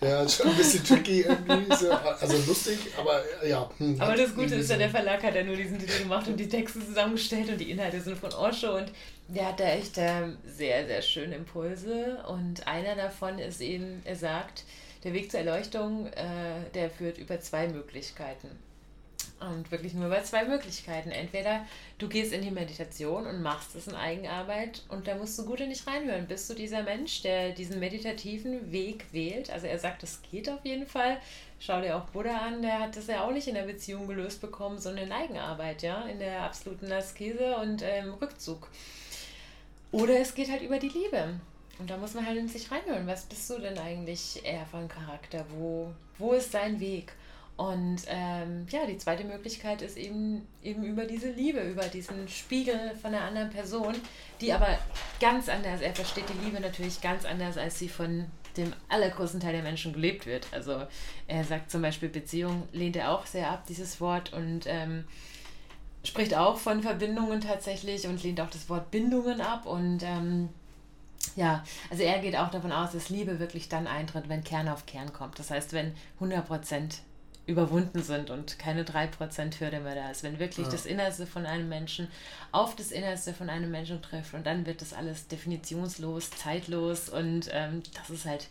ja, schon ein bisschen tricky irgendwie, so, also lustig, aber ja. Hm, aber das Gute ist ja, der Verlag hat ja nur diesen Titel gemacht und die Texte zusammengestellt und die Inhalte sind von Osho und der hat da echt äh, sehr, sehr schöne Impulse und einer davon ist eben, er sagt, der Weg zur Erleuchtung, äh, der führt über zwei Möglichkeiten. Und wirklich nur über zwei Möglichkeiten. Entweder du gehst in die Meditation und machst es in Eigenarbeit und da musst du gut in dich reinhören. Bist du dieser Mensch, der diesen meditativen Weg wählt? Also er sagt, es geht auf jeden Fall. Schau dir auch Buddha an, der hat das ja auch nicht in der Beziehung gelöst bekommen, sondern in Eigenarbeit, ja, in der absoluten Askese und ähm, Rückzug. Oder es geht halt über die Liebe. Und da muss man halt in sich reinhören. Was bist du denn eigentlich eher von Charakter? Wo, wo ist dein Weg? Und ähm, ja, die zweite Möglichkeit ist eben, eben über diese Liebe, über diesen Spiegel von einer anderen Person, die aber ganz anders, er versteht die Liebe natürlich ganz anders, als sie von dem allergrößten Teil der Menschen gelebt wird. Also er sagt zum Beispiel Beziehung, lehnt er auch sehr ab, dieses Wort, und ähm, spricht auch von Verbindungen tatsächlich und lehnt auch das Wort Bindungen ab und ähm, ja, also er geht auch davon aus, dass Liebe wirklich dann eintritt, wenn Kern auf Kern kommt. Das heißt, wenn 100% überwunden sind und keine 3% Hürde mehr da ist. Wenn wirklich ja. das Innerste von einem Menschen auf das Innerste von einem Menschen trifft und dann wird das alles definitionslos, zeitlos und ähm, das ist halt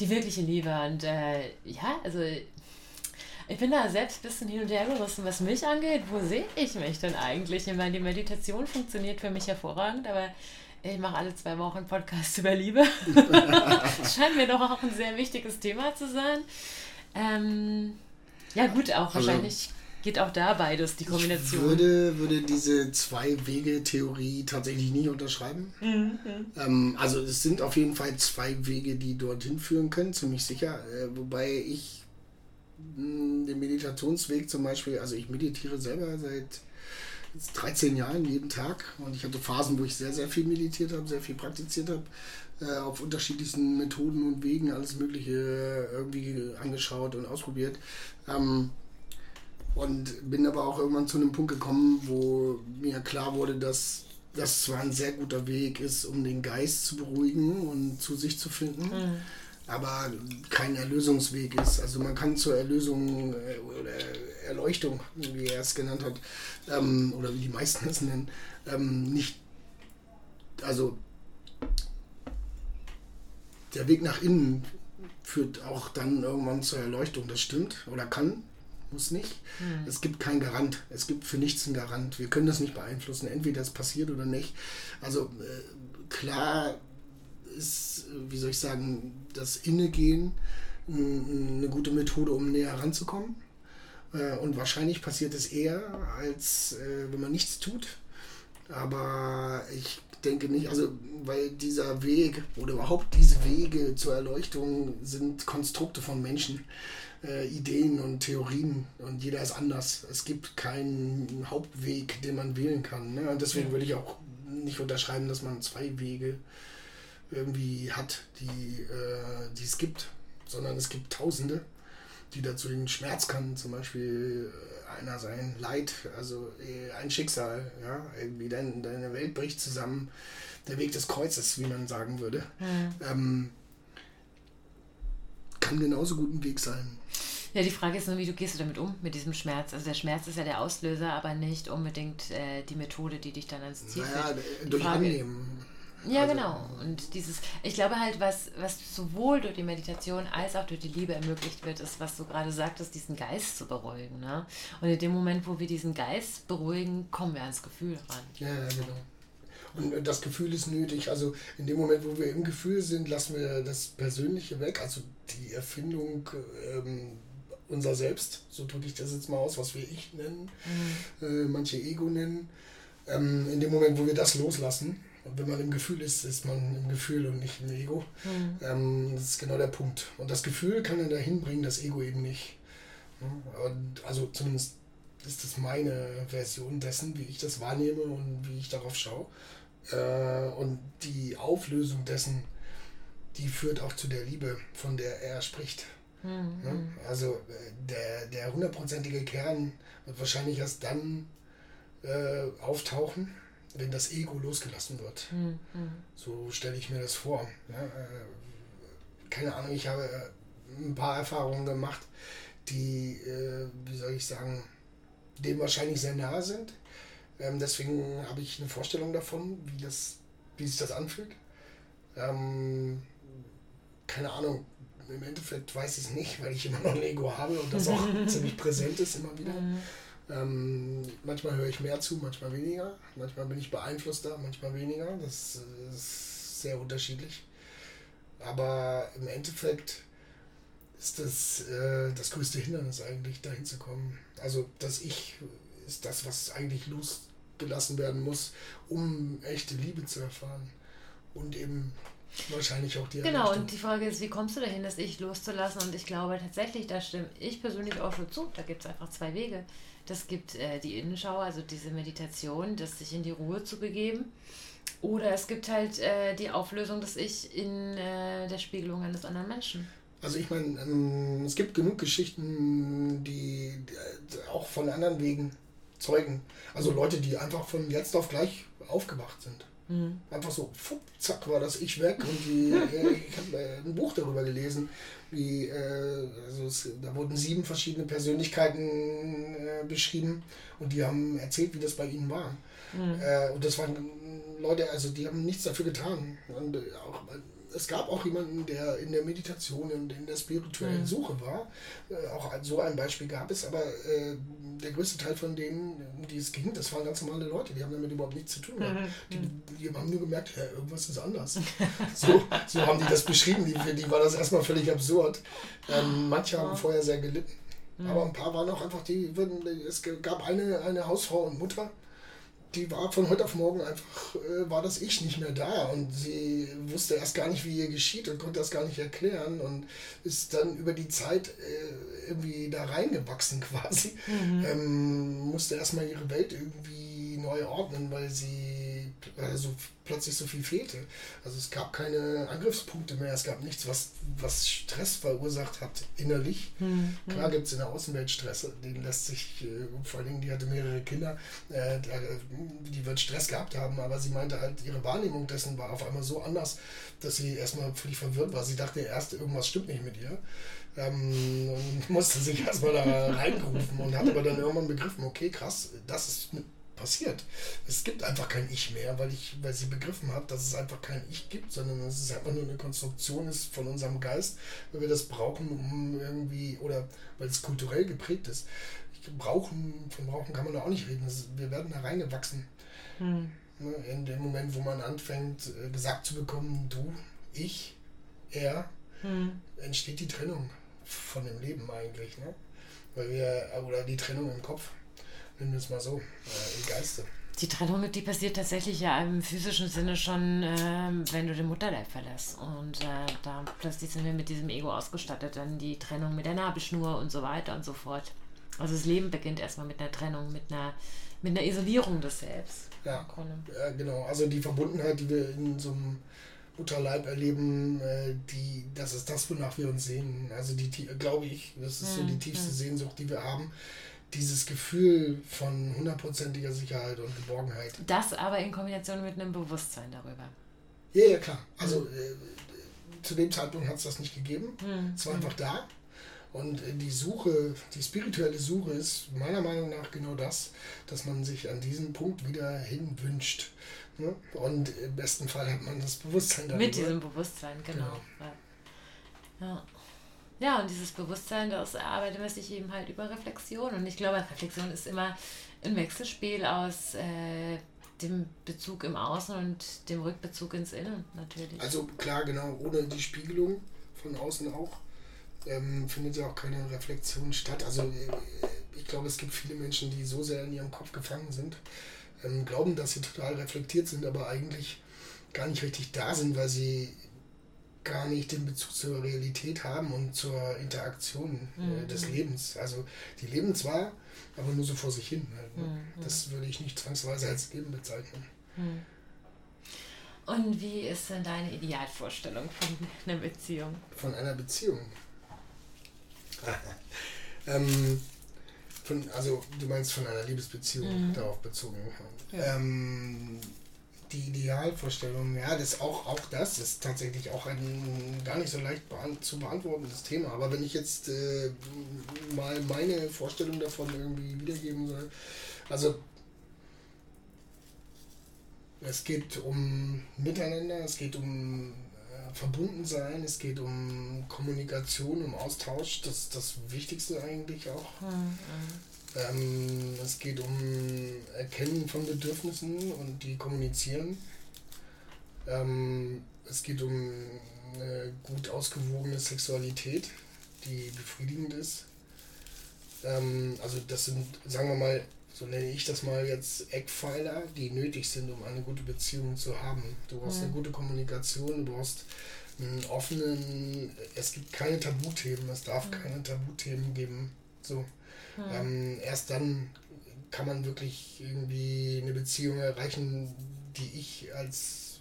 die wirkliche Liebe. Und äh, ja, also ich bin da selbst ein bisschen hin und her gerissen, was mich angeht. Wo sehe ich mich denn eigentlich? Ich meine, die Meditation funktioniert für mich hervorragend, aber ich mache alle zwei Wochen einen Podcast über Liebe. das scheint mir doch auch ein sehr wichtiges Thema zu sein. Ähm, ja, gut, auch also, wahrscheinlich geht auch da beides, die Kombination. Ich würde, würde diese Zwei-Wege-Theorie tatsächlich nicht unterschreiben. Mhm. Ähm, also es sind auf jeden Fall zwei Wege, die dorthin führen können, ziemlich sicher. Äh, wobei ich mh, den Meditationsweg zum Beispiel, also ich meditiere selber seit 13 Jahren jeden Tag und ich hatte Phasen, wo ich sehr, sehr viel meditiert habe, sehr viel praktiziert habe, äh, auf unterschiedlichsten Methoden und Wegen alles Mögliche irgendwie angeschaut und ausprobiert. Ähm, und bin aber auch irgendwann zu einem Punkt gekommen, wo mir klar wurde, dass das zwar ein sehr guter Weg ist, um den Geist zu beruhigen und zu sich zu finden. Mhm aber kein Erlösungsweg ist. Also man kann zur Erlösung äh, oder Erleuchtung, wie er es genannt hat, ähm, oder wie die meisten es nennen, ähm, nicht, also der Weg nach innen führt auch dann irgendwann zur Erleuchtung, das stimmt oder kann, muss nicht. Hm. Es gibt keinen Garant, es gibt für nichts einen Garant. Wir können das nicht beeinflussen, entweder es passiert oder nicht. Also äh, klar ist, wie soll ich sagen, das Innegehen eine gute Methode, um näher ranzukommen. Äh, und wahrscheinlich passiert es eher, als äh, wenn man nichts tut. Aber ich denke nicht, also weil dieser Weg oder überhaupt diese Wege zur Erleuchtung sind Konstrukte von Menschen, äh, Ideen und Theorien und jeder ist anders. Es gibt keinen Hauptweg, den man wählen kann. Ne? Und deswegen würde ich auch nicht unterschreiben, dass man zwei Wege irgendwie hat, die, äh, die es gibt, sondern es gibt Tausende, die dazu den Schmerz kann, zum Beispiel äh, einer sein, Leid, also äh, ein Schicksal, ja, irgendwie dein, deine Welt bricht zusammen, der Weg des Kreuzes, wie man sagen würde, mhm. ähm, kann genauso gut ein Weg sein. Ja, die Frage ist nur, wie du gehst du damit um, mit diesem Schmerz. Also der Schmerz ist ja der Auslöser, aber nicht unbedingt äh, die Methode, die dich dann ans Ziel naja, führt. durch Frage, Annehmen. Ja, also, genau. Und dieses, ich glaube halt, was, was sowohl durch die Meditation als auch durch die Liebe ermöglicht wird, ist, was du gerade sagtest, diesen Geist zu beruhigen. Ne? Und in dem Moment, wo wir diesen Geist beruhigen, kommen wir ans Gefühl ran. Ja, ja, genau. Und das Gefühl ist nötig. Also in dem Moment, wo wir im Gefühl sind, lassen wir das Persönliche weg, also die Erfindung ähm, unser Selbst, so drücke ich das jetzt mal aus, was wir Ich nennen, mhm. äh, manche Ego nennen. Ähm, in dem Moment, wo wir das loslassen, und wenn man im Gefühl ist, ist man im Gefühl und nicht im Ego. Mhm. Ähm, das ist genau der Punkt. Und das Gefühl kann dann dahin bringen, das Ego eben nicht. Und also zumindest ist das meine Version dessen, wie ich das wahrnehme und wie ich darauf schaue. Äh, und die Auflösung dessen, die führt auch zu der Liebe, von der er spricht. Mhm. Also äh, der, der hundertprozentige Kern wird wahrscheinlich erst dann äh, auftauchen, wenn das Ego losgelassen wird. Mhm. So stelle ich mir das vor. Ja, äh, keine Ahnung, ich habe äh, ein paar Erfahrungen gemacht, die, äh, wie soll ich sagen, dem wahrscheinlich sehr nahe sind. Ähm, deswegen habe ich eine Vorstellung davon, wie, das, wie sich das anfühlt. Ähm, keine Ahnung, im Endeffekt weiß ich es nicht, weil ich immer noch ein Ego habe und das auch ziemlich präsent ist immer wieder. Ähm, manchmal höre ich mehr zu, manchmal weniger. Manchmal bin ich beeinflusster, manchmal weniger. Das ist sehr unterschiedlich. Aber im Endeffekt ist das äh, das größte Hindernis eigentlich, dahin zu kommen. Also das Ich ist das, was eigentlich losgelassen werden muss, um echte Liebe zu erfahren. Und eben Wahrscheinlich auch die Genau, und die Frage ist, wie kommst du dahin, das Ich loszulassen? Und ich glaube tatsächlich, da stimme ich persönlich auch schon zu. Da gibt es einfach zwei Wege. Das gibt äh, die Innenschau, also diese Meditation, das sich in die Ruhe zu begeben. Oder es gibt halt äh, die Auflösung des Ich in äh, der Spiegelung eines anderen Menschen. Also ich meine, ähm, es gibt genug Geschichten, die, die auch von anderen Wegen zeugen. Also Leute, die einfach von jetzt auf gleich aufgewacht sind. Mhm. Einfach so, pfupp, zack, war das Ich weg. Und die, ich habe äh, ein Buch darüber gelesen, wie, äh, also es, da wurden sieben verschiedene Persönlichkeiten äh, beschrieben und die haben erzählt, wie das bei ihnen war. Mhm. Äh, und das waren Leute, also die haben nichts dafür getan. Und auch es gab auch jemanden, der in der Meditation und in der spirituellen mhm. Suche war. Äh, auch so ein Beispiel gab es, aber äh, der größte Teil von denen, um die es ging, das waren ganz normale Leute, die haben damit überhaupt nichts zu tun. Mhm. Die, die, haben nur gemerkt, ja, irgendwas ist anders. so, so haben die das beschrieben, die, für die war das erstmal völlig absurd. Ähm, manche haben vorher sehr gelitten. Mhm. Aber ein paar waren auch einfach, die würden, es gab eine, eine Hausfrau und Mutter, die war von heute auf morgen einfach, äh, war das Ich nicht mehr da und sie wusste erst gar nicht, wie ihr geschieht und konnte das gar nicht erklären und ist dann über die Zeit äh, irgendwie da reingewachsen quasi. Mhm. Ähm, musste erstmal ihre Welt irgendwie neu ordnen, weil sie also plötzlich so viel fehlte. Also es gab keine Angriffspunkte mehr, es gab nichts, was, was Stress verursacht hat innerlich. Mhm. Klar gibt es in der Außenwelt Stress, den lässt sich, äh, vor allen Dingen, die hatte mehrere Kinder, äh, die wird Stress gehabt haben, aber sie meinte halt, ihre Wahrnehmung dessen war auf einmal so anders, dass sie erstmal völlig verwirrt war. Sie dachte erst, irgendwas stimmt nicht mit ihr. Ähm, und musste sich erstmal da reingerufen und hat aber dann irgendwann begriffen, okay, krass, das ist passiert. Es gibt einfach kein Ich mehr, weil ich, weil sie begriffen hat, dass es einfach kein Ich gibt, sondern dass es einfach nur eine Konstruktion ist von unserem Geist, weil wir das brauchen, um irgendwie, oder weil es kulturell geprägt ist. Brauchen, von brauchen kann man da auch nicht reden. Ist, wir werden da reingewachsen. Hm. Ne, in dem Moment, wo man anfängt, äh, gesagt zu bekommen, du, ich, er, hm. entsteht die Trennung von dem Leben eigentlich. Ne? Weil wir, oder die Trennung im Kopf nennen wir es mal so, äh, im Geiste. Die Trennung, die passiert tatsächlich ja im physischen Sinne schon, äh, wenn du den Mutterleib verlässt. Und äh, da plötzlich sind wir mit diesem Ego ausgestattet, dann die Trennung mit der Nabelschnur und so weiter und so fort. Also das Leben beginnt erstmal mit einer Trennung, mit einer, mit einer Isolierung des Selbst. Ja, ja genau. Also die Verbundenheit, die wir in so einem Mutterleib erleben, äh, die, das ist das, wonach wir uns sehen. Also die, glaube ich, das ist so die hm, tiefste hm. Sehnsucht, die wir haben dieses Gefühl von hundertprozentiger Sicherheit und Geborgenheit. Das aber in Kombination mit einem Bewusstsein darüber. Ja, ja, klar. Also mhm. äh, zu dem Zeitpunkt hat es das nicht gegeben. Mhm. Es war einfach da. Und äh, die Suche, die spirituelle Suche ist meiner Meinung nach genau das, dass man sich an diesen Punkt wieder hinwünscht. Ne? Und im besten Fall hat man das Bewusstsein darüber. Mit diesem Bewusstsein, genau. genau. Ja. Ja, und dieses Bewusstsein, das erarbeitet man sich eben halt über Reflexion. Und ich glaube, Reflexion ist immer ein Wechselspiel aus äh, dem Bezug im Außen und dem Rückbezug ins Innen natürlich. Also klar, genau, ohne die Spiegelung von außen auch ähm, findet ja auch keine Reflexion statt. Also äh, ich glaube, es gibt viele Menschen, die so sehr in ihrem Kopf gefangen sind, ähm, glauben, dass sie total reflektiert sind, aber eigentlich gar nicht richtig da sind, weil sie gar nicht den Bezug zur Realität haben und zur Interaktion äh, mhm. des Lebens. Also die leben zwar, aber nur so vor sich hin. Halt, ne? mhm. Das würde ich nicht zwangsweise als Leben bezeichnen. Mhm. Und wie ist denn deine Idealvorstellung von einer Beziehung? Von einer Beziehung? ähm, von, also du meinst von einer Liebesbeziehung mhm. darauf bezogen. Ja. Ähm, die Idealvorstellung, ja, das auch, auch das ist tatsächlich auch ein gar nicht so leicht zu beantwortendes Thema. Aber wenn ich jetzt äh, mal meine Vorstellung davon irgendwie wiedergeben soll, also es geht um Miteinander, es geht um äh, Verbundensein, es geht um Kommunikation, um Austausch, das ist das Wichtigste eigentlich auch. Mhm. Ähm, es geht um Erkennen von Bedürfnissen und die kommunizieren. Ähm, es geht um eine gut ausgewogene Sexualität, die befriedigend ist. Ähm, also das sind, sagen wir mal, so nenne ich das mal jetzt Eckpfeiler, die nötig sind, um eine gute Beziehung zu haben. Du brauchst ja. eine gute Kommunikation, du brauchst einen offenen, es gibt keine Tabuthemen, es darf ja. keine Tabuthemen geben. So. Hm. Ähm, erst dann kann man wirklich irgendwie eine Beziehung erreichen, die ich als,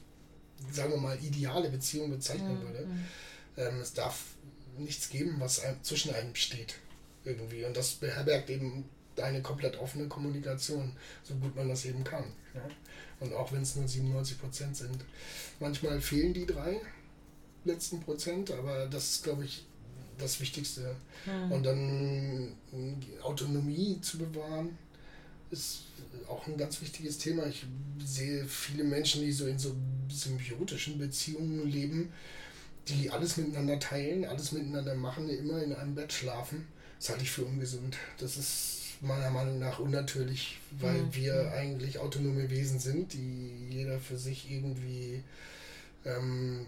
sagen wir mal, ideale Beziehung bezeichnen hm. würde. Hm. Ähm, es darf nichts geben, was einem, zwischen einem steht. Irgendwie. Und das beherbergt eben eine komplett offene Kommunikation, so gut man das eben kann. Ja? Und auch wenn es nur 97 Prozent sind. Manchmal fehlen die drei letzten Prozent, aber das ist, glaube ich, das Wichtigste. Mhm. Und dann Autonomie zu bewahren, ist auch ein ganz wichtiges Thema. Ich sehe viele Menschen, die so in so symbiotischen Beziehungen leben, die alles miteinander teilen, alles miteinander machen, immer in einem Bett schlafen. Das halte ich für ungesund. Das ist meiner Meinung nach unnatürlich, weil mhm. wir eigentlich autonome Wesen sind, die jeder für sich irgendwie ähm,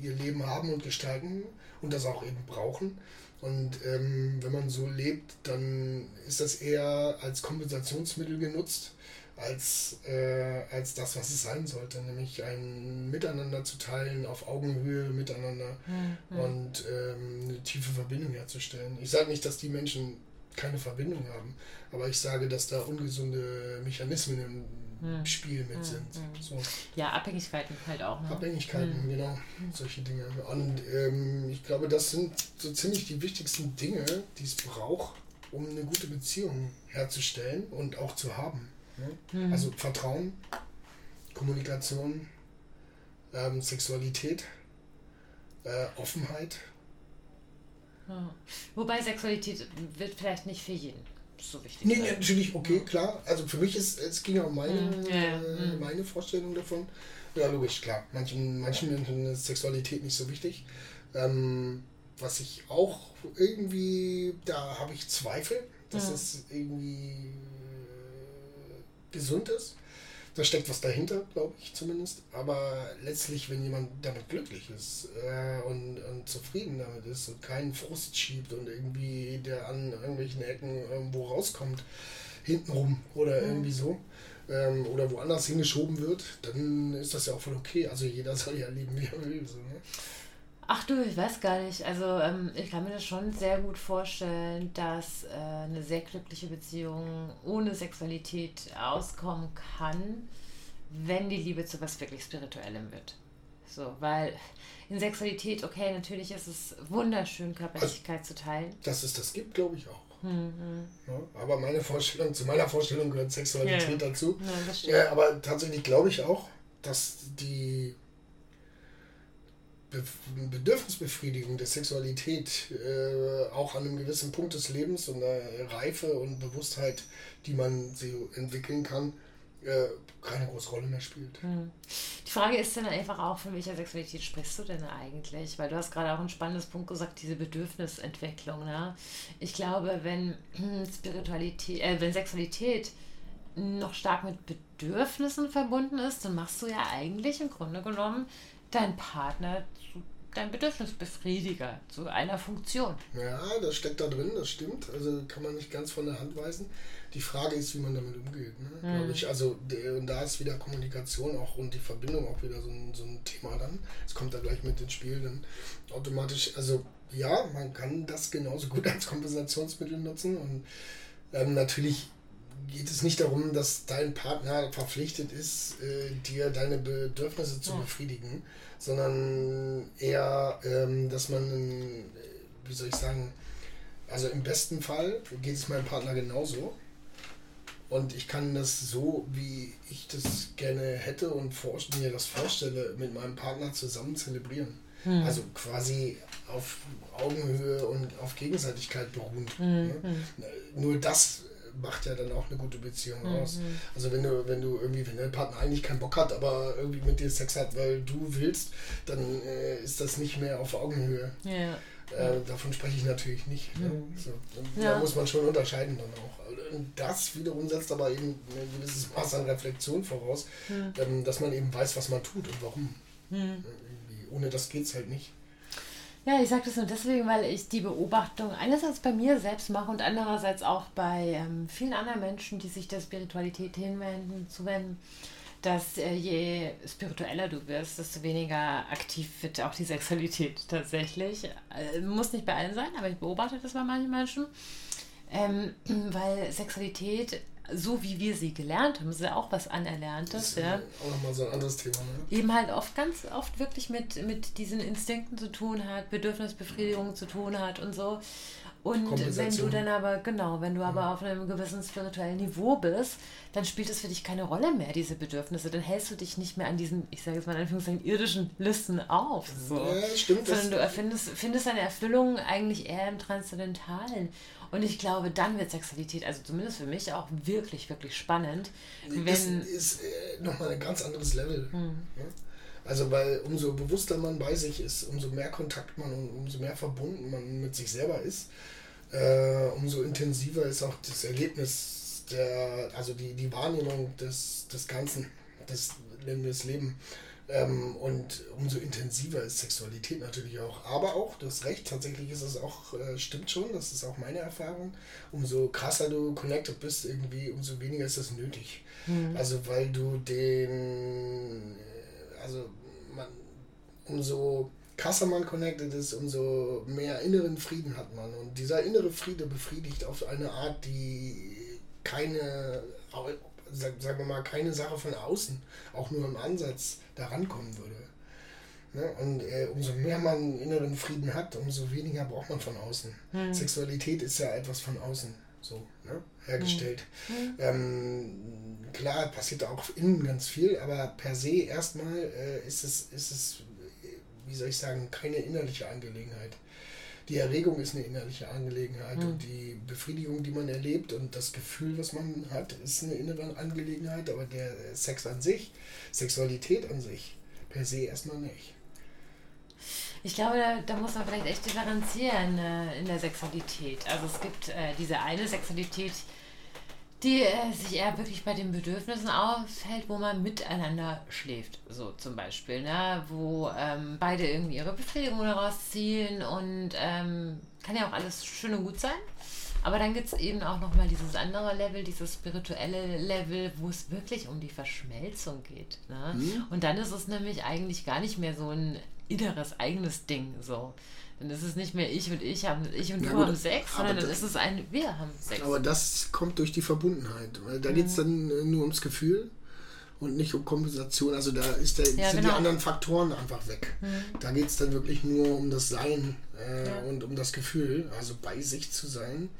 ihr Leben haben und gestalten und das auch eben brauchen. Und ähm, wenn man so lebt, dann ist das eher als Kompensationsmittel genutzt, als, äh, als das, was es sein sollte, nämlich ein Miteinander zu teilen, auf Augenhöhe miteinander mhm. und ähm, eine tiefe Verbindung herzustellen. Ich sage nicht, dass die Menschen keine Verbindung haben, aber ich sage, dass da ungesunde Mechanismen im hm. Spiel mit hm. sind. Hm. So. Ja, Abhängigkeiten halt auch. Ne? Abhängigkeiten, hm. genau. Solche Dinge. Und ähm, ich glaube, das sind so ziemlich die wichtigsten Dinge, die es braucht, um eine gute Beziehung herzustellen und auch zu haben. Ne? Hm. Also Vertrauen, Kommunikation, ähm, Sexualität, äh, Offenheit. Wobei Sexualität wird vielleicht nicht für jeden so wichtig Nee, nee natürlich, okay, klar. Also für mich ist, es ging ja um meine, yeah, äh, meine Vorstellung davon. Ja, logisch, klar. Manchen, manchen Menschen ist Sexualität nicht so wichtig. Ähm, was ich auch irgendwie, da habe ich Zweifel, dass es irgendwie äh, gesund ist da steckt was dahinter, glaube ich zumindest. Aber letztlich, wenn jemand damit glücklich ist äh, und, und, zufrieden damit ist und keinen Frust schiebt und irgendwie der an irgendwelchen Ecken irgendwo rauskommt, hintenrum oder mhm. irgendwie so, ähm, oder woanders hingeschoben wird, dann ist das ja auch voll okay. Also jeder soll ja leben, wie er will. So, ne? Ach du, ich weiß gar nicht. Also ähm, ich kann mir das schon sehr gut vorstellen, dass äh, eine sehr glückliche Beziehung ohne Sexualität auskommen kann, wenn die Liebe zu was wirklich Spirituellem wird. So, weil in Sexualität, okay, natürlich ist es wunderschön, Körperlichkeit also, zu teilen. Dass es das gibt, glaube ich auch. Mhm. Ja, aber meine Vorstellung, zu meiner Vorstellung gehört Sexualität ja. dazu. Ja, ja, aber tatsächlich glaube ich auch, dass die Bedürfnisbefriedigung der Sexualität äh, auch an einem gewissen Punkt des Lebens und der Reife und Bewusstheit, die man sie entwickeln kann, äh, keine große Rolle mehr spielt. Hm. Die Frage ist dann einfach auch, von welcher Sexualität sprichst du denn eigentlich? Weil du hast gerade auch ein spannendes Punkt gesagt, diese Bedürfnisentwicklung. Ne? Ich glaube, wenn Spiritualität, äh, wenn Sexualität noch stark mit Bedürfnissen verbunden ist, dann machst du ja eigentlich im Grunde genommen deinen Partner zu deinem Bedürfnisbefriediger, zu einer Funktion. Ja, das steckt da drin, das stimmt. Also kann man nicht ganz von der Hand weisen. Die Frage ist, wie man damit umgeht. Ne? Mhm. Glaube ich. Also, und da ist wieder Kommunikation auch und die Verbindung auch wieder so ein, so ein Thema dann. Es kommt da gleich mit ins Spiel, dann automatisch, also ja, man kann das genauso gut als Kompensationsmittel nutzen und ähm, natürlich geht es nicht darum, dass dein Partner verpflichtet ist, äh, dir deine Bedürfnisse zu ja. befriedigen, sondern eher, ähm, dass man, äh, wie soll ich sagen, also im besten Fall geht es meinem Partner genauso. Und ich kann das so, wie ich das gerne hätte und mir das vorstelle, mit meinem Partner zusammen zelebrieren. Hm. Also quasi auf Augenhöhe und auf Gegenseitigkeit beruhend. Hm. Ne? Hm. Nur das macht ja dann auch eine gute Beziehung mhm. aus. Also wenn du, wenn du irgendwie, wenn dein Partner eigentlich keinen Bock hat, aber irgendwie mit dir Sex hat, weil du willst, dann äh, ist das nicht mehr auf Augenhöhe. Ja. Äh, davon spreche ich natürlich nicht. Ne? Mhm. So, ja. Da muss man schon unterscheiden dann auch. Und das wiederum setzt aber eben ein gewisses Maß an Reflexion voraus, mhm. ähm, dass man eben weiß, was man tut und warum. Mhm. Ohne das geht es halt nicht. Ja, ich sage das nur deswegen, weil ich die Beobachtung einerseits bei mir selbst mache und andererseits auch bei ähm, vielen anderen Menschen, die sich der Spiritualität hinwenden, zuwenden, dass äh, je spiritueller du wirst, desto weniger aktiv wird auch die Sexualität tatsächlich. Äh, muss nicht bei allen sein, aber ich beobachte das bei manchen Menschen. Ähm, weil Sexualität so wie wir sie gelernt haben, ist ja auch was Anerlerntes. Das ist ja. auch nochmal so ein anderes Thema. Ne? Eben halt oft ganz oft wirklich mit, mit diesen Instinkten zu tun hat, Bedürfnisbefriedigung zu tun hat und so. Und wenn du dann aber, genau, wenn du aber ja. auf einem gewissen spirituellen Niveau bist, dann spielt es für dich keine Rolle mehr, diese Bedürfnisse. Dann hältst du dich nicht mehr an diesen, ich sage jetzt mal in Anführungszeichen, irdischen Listen auf. So. Ja, stimmt. Sondern du erfindest, findest deine Erfüllung eigentlich eher im Transzendentalen. Und ich glaube, dann wird Sexualität, also zumindest für mich, auch wirklich, wirklich spannend. Wenn das ist äh, nochmal ein ganz anderes Level. Hm. Ne? Also, weil umso bewusster man bei sich ist, umso mehr Kontakt man und umso mehr verbunden man mit sich selber ist, äh, umso intensiver ist auch das Erlebnis, der, also die, die Wahrnehmung des, des Ganzen, des, des Lebens. Ähm, und umso intensiver ist Sexualität natürlich auch. Aber auch, das Recht, tatsächlich ist es auch, äh, stimmt schon, das ist auch meine Erfahrung. Umso krasser du connected bist, irgendwie, umso weniger ist das nötig. Mhm. Also, weil du den, äh, also, man, umso krasser man connected ist, umso mehr inneren Frieden hat man. Und dieser innere Friede befriedigt auf eine Art, die keine sagen wir mal, keine Sache von außen, auch nur im Ansatz, da rankommen würde. Ne? Und äh, umso mehr man inneren Frieden hat, umso weniger braucht man von außen. Hm. Sexualität ist ja etwas von außen so ne? hergestellt. Hm. Ähm, klar, passiert auch innen ganz viel, aber per se erstmal äh, ist, es, ist es, wie soll ich sagen, keine innerliche Angelegenheit die Erregung ist eine innerliche Angelegenheit mhm. und die Befriedigung, die man erlebt und das Gefühl, was man hat, ist eine innere Angelegenheit, aber der Sex an sich, Sexualität an sich, per se erstmal nicht. Ich glaube, da, da, muss man vielleicht echt differenzieren äh, in der Sexualität. Also es gibt äh, diese eine Sexualität, die äh, sich eher wirklich bei den Bedürfnissen aufhält, wo man miteinander schläft, so zum Beispiel, ne? wo ähm, beide irgendwie ihre Befriedigung daraus ziehen und ähm, kann ja auch alles schön und gut sein. Aber dann gibt es eben auch nochmal dieses andere Level, dieses spirituelle Level, wo es wirklich um die Verschmelzung geht. Ne? Mhm. Und dann ist es nämlich eigentlich gar nicht mehr so ein inneres, eigenes Ding. So. Dann ist es nicht mehr ich und ich haben, ich und ja, du gut, haben Sex, sondern dann ist es ein, wir haben Sex. Aber das kommt durch die Verbundenheit. Weil da mhm. geht es dann äh, nur ums Gefühl und nicht um Kompensation. Also da ist der, ja, sind genau. die anderen Faktoren einfach weg. Mhm. Da geht es dann wirklich nur um das Sein äh, ja. und um das Gefühl, also bei sich zu sein.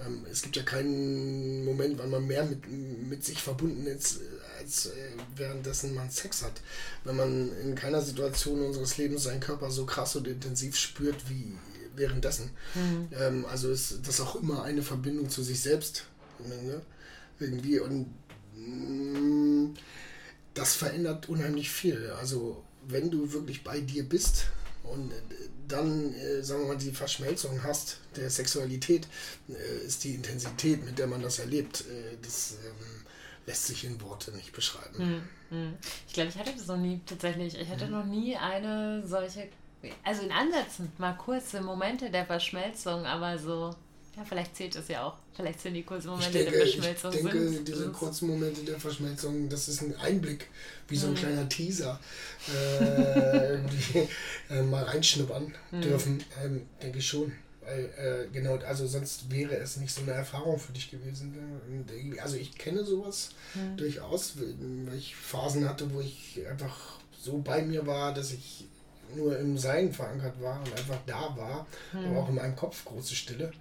Ähm, es gibt ja keinen Moment, wann man mehr mit, mit sich verbunden ist, als äh, währenddessen man Sex hat. Wenn man in keiner Situation unseres Lebens seinen Körper so krass und intensiv spürt wie währenddessen. Mhm. Ähm, also ist das auch immer eine Verbindung zu sich selbst. Ne? Irgendwie. Und mh, mm, das verändert unheimlich viel. Also wenn du wirklich bei dir bist und äh, dann, äh, sagen wir mal, die Verschmelzung hast der Sexualität, äh, ist die Intensität, mit der man das erlebt, äh, das ähm, lässt sich in Worte nicht beschreiben. Hm, hm. Ich glaube, ich hatte das noch nie tatsächlich. Ich hatte hm. noch nie eine solche, also in Ansätzen mal kurze Momente der Verschmelzung, aber so ja, vielleicht zählt es ja auch. Vielleicht sind die kurzen Momente denke, der Verschmelzung. Ich denke, sind, diese kurzen Momente der Verschmelzung, das ist ein Einblick, wie so ein mhm. kleiner Teaser, äh, äh, mal reinschnuppern mhm. dürfen. Ähm, denke ich schon. Weil, äh, genau, also sonst wäre es nicht so eine Erfahrung für dich gewesen. Ne? Also ich kenne sowas mhm. durchaus, weil ich Phasen hatte, wo ich einfach so bei mir war, dass ich nur im Sein verankert war und einfach da war, mhm. aber auch in meinem Kopf große Stille.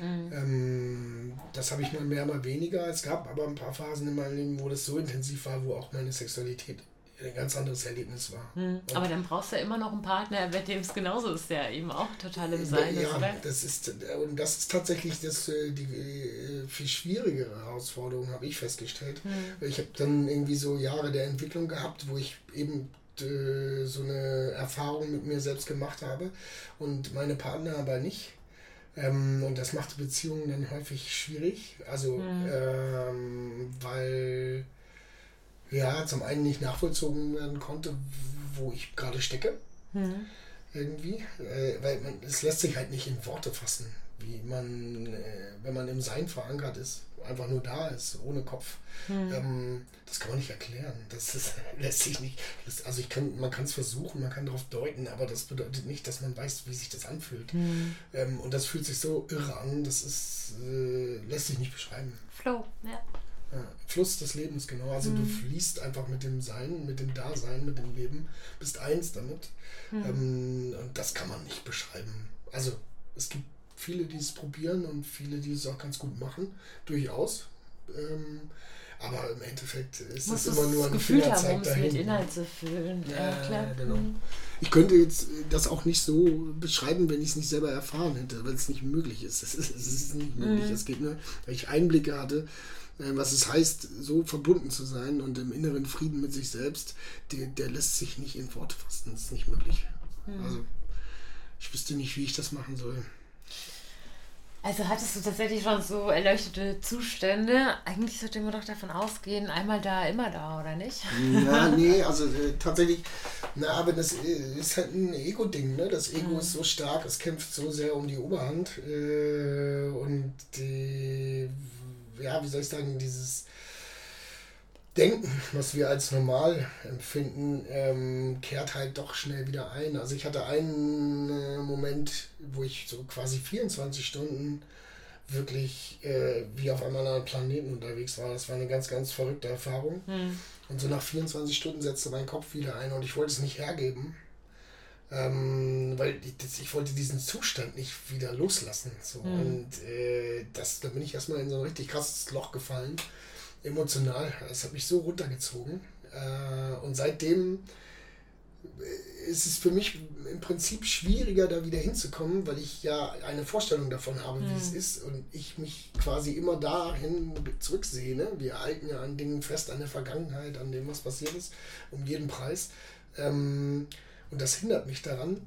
Mhm. Ähm, das habe ich mal mehr, mal weniger. Es gab aber ein paar Phasen in meinem Leben, wo das so intensiv war, wo auch meine Sexualität ein ganz anderes Erlebnis war. Mhm. Aber dann brauchst du ja immer noch einen Partner, bei dem es genauso ist, der eben auch total im Sein ja, ist, oder? das ist, und das ist tatsächlich das, äh, die äh, viel schwierigere Herausforderung, habe ich festgestellt. Mhm. Ich habe dann irgendwie so Jahre der Entwicklung gehabt, wo ich eben äh, so eine Erfahrung mit mir selbst gemacht habe und meine Partner aber nicht. Ähm, und das macht Beziehungen dann häufig schwierig. Also, mhm. ähm, weil ja, zum einen nicht nachvollzogen werden konnte, wo ich gerade stecke. Mhm. Irgendwie. Äh, weil man, es lässt sich halt nicht in Worte fassen, wie man, äh, wenn man im Sein verankert ist einfach nur da ist, ohne Kopf. Hm. Ähm, das kann man nicht erklären. Das ist, lässt sich nicht. Das, also ich kann, man kann es versuchen, man kann darauf deuten, aber das bedeutet nicht, dass man weiß, wie sich das anfühlt. Hm. Ähm, und das fühlt sich so irre an, das ist, äh, lässt sich nicht beschreiben. Flow, ja. Ja, Fluss des Lebens, genau. Also mhm. du fließt einfach mit dem Sein, mit dem Dasein, mit dem Leben, bist eins damit. Mhm. Ähm, und das kann man nicht beschreiben. Also es gibt viele, die es probieren und viele, die es auch ganz gut machen, durchaus. Ähm, aber im Endeffekt ist es immer nur ein Gefühl Fingerzeig haben, dahin. mit Inhalt zu füllen. Ja, klar. Genau. Mhm. Ich könnte jetzt das auch nicht so beschreiben, wenn ich es nicht selber erfahren hätte, weil es nicht möglich ist. Es ist, es ist nicht möglich. Mhm. Es geht nur, weil ich Einblicke hatte, äh, was es heißt, so verbunden zu sein und im inneren Frieden mit sich selbst, der, der lässt sich nicht in Worte fassen. Das ist nicht möglich. Mhm. Also, ich wüsste nicht, wie ich das machen soll. Also hattest du tatsächlich schon so erleuchtete Zustände? Eigentlich sollte man doch davon ausgehen, einmal da, immer da, oder nicht? Ja, nee, also äh, tatsächlich, na, aber das äh, ist halt ein Ego-Ding, ne? Das Ego mhm. ist so stark, es kämpft so sehr um die Oberhand äh, und die, ja, wie soll ich sagen, dieses Denken, was wir als normal empfinden, ähm, kehrt halt doch schnell wieder ein. Also ich hatte einen äh, Moment, wo ich so quasi 24 Stunden wirklich äh, wie auf einem anderen Planeten unterwegs war. Das war eine ganz, ganz verrückte Erfahrung. Mhm. Und so nach 24 Stunden setzte mein Kopf wieder ein und ich wollte es nicht hergeben. Ähm, weil ich, ich, wollte diesen Zustand nicht wieder loslassen. So. Mhm. Und äh, das, da bin ich erstmal in so ein richtig krasses Loch gefallen. Emotional. Das hat mich so runtergezogen. Äh, und seitdem ist es für mich im Prinzip schwieriger, da wieder hinzukommen, weil ich ja eine Vorstellung davon habe, wie mhm. es ist und ich mich quasi immer dahin zurücksehe. Ne? Wir halten ja an Dingen fest, an der Vergangenheit, an dem, was passiert ist, um jeden Preis. Ähm, und das hindert mich daran,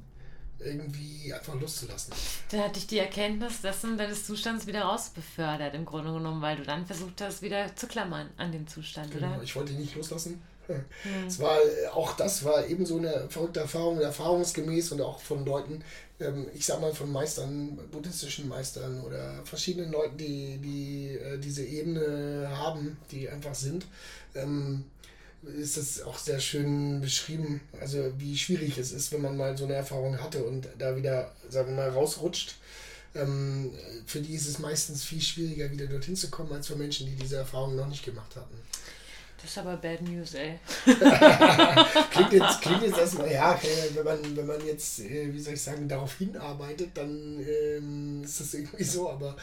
irgendwie einfach loszulassen. Da hatte ich die Erkenntnis dessen deines Zustands wieder rausbefördert, im Grunde genommen, weil du dann versucht hast, wieder zu klammern an dem Zustand, genau, oder? Ich wollte ihn nicht loslassen. Hm. Es war, auch das war eben so eine verrückte Erfahrung, erfahrungsgemäß und auch von Leuten, ähm, ich sag mal von Meistern, buddhistischen Meistern oder verschiedenen Leuten, die, die äh, diese Ebene haben, die einfach sind. Ähm, ist das auch sehr schön beschrieben, also wie schwierig es ist, wenn man mal so eine Erfahrung hatte und da wieder, sagen wir mal, rausrutscht. Ähm, für die ist es meistens viel schwieriger, wieder dorthin zu kommen, als für Menschen, die diese Erfahrung noch nicht gemacht hatten. Das ist aber Bad News, ey. klingt, jetzt, klingt jetzt erstmal, ja, wenn man, wenn man jetzt, äh, wie soll ich sagen, darauf hinarbeitet, dann ähm, ist das irgendwie so, aber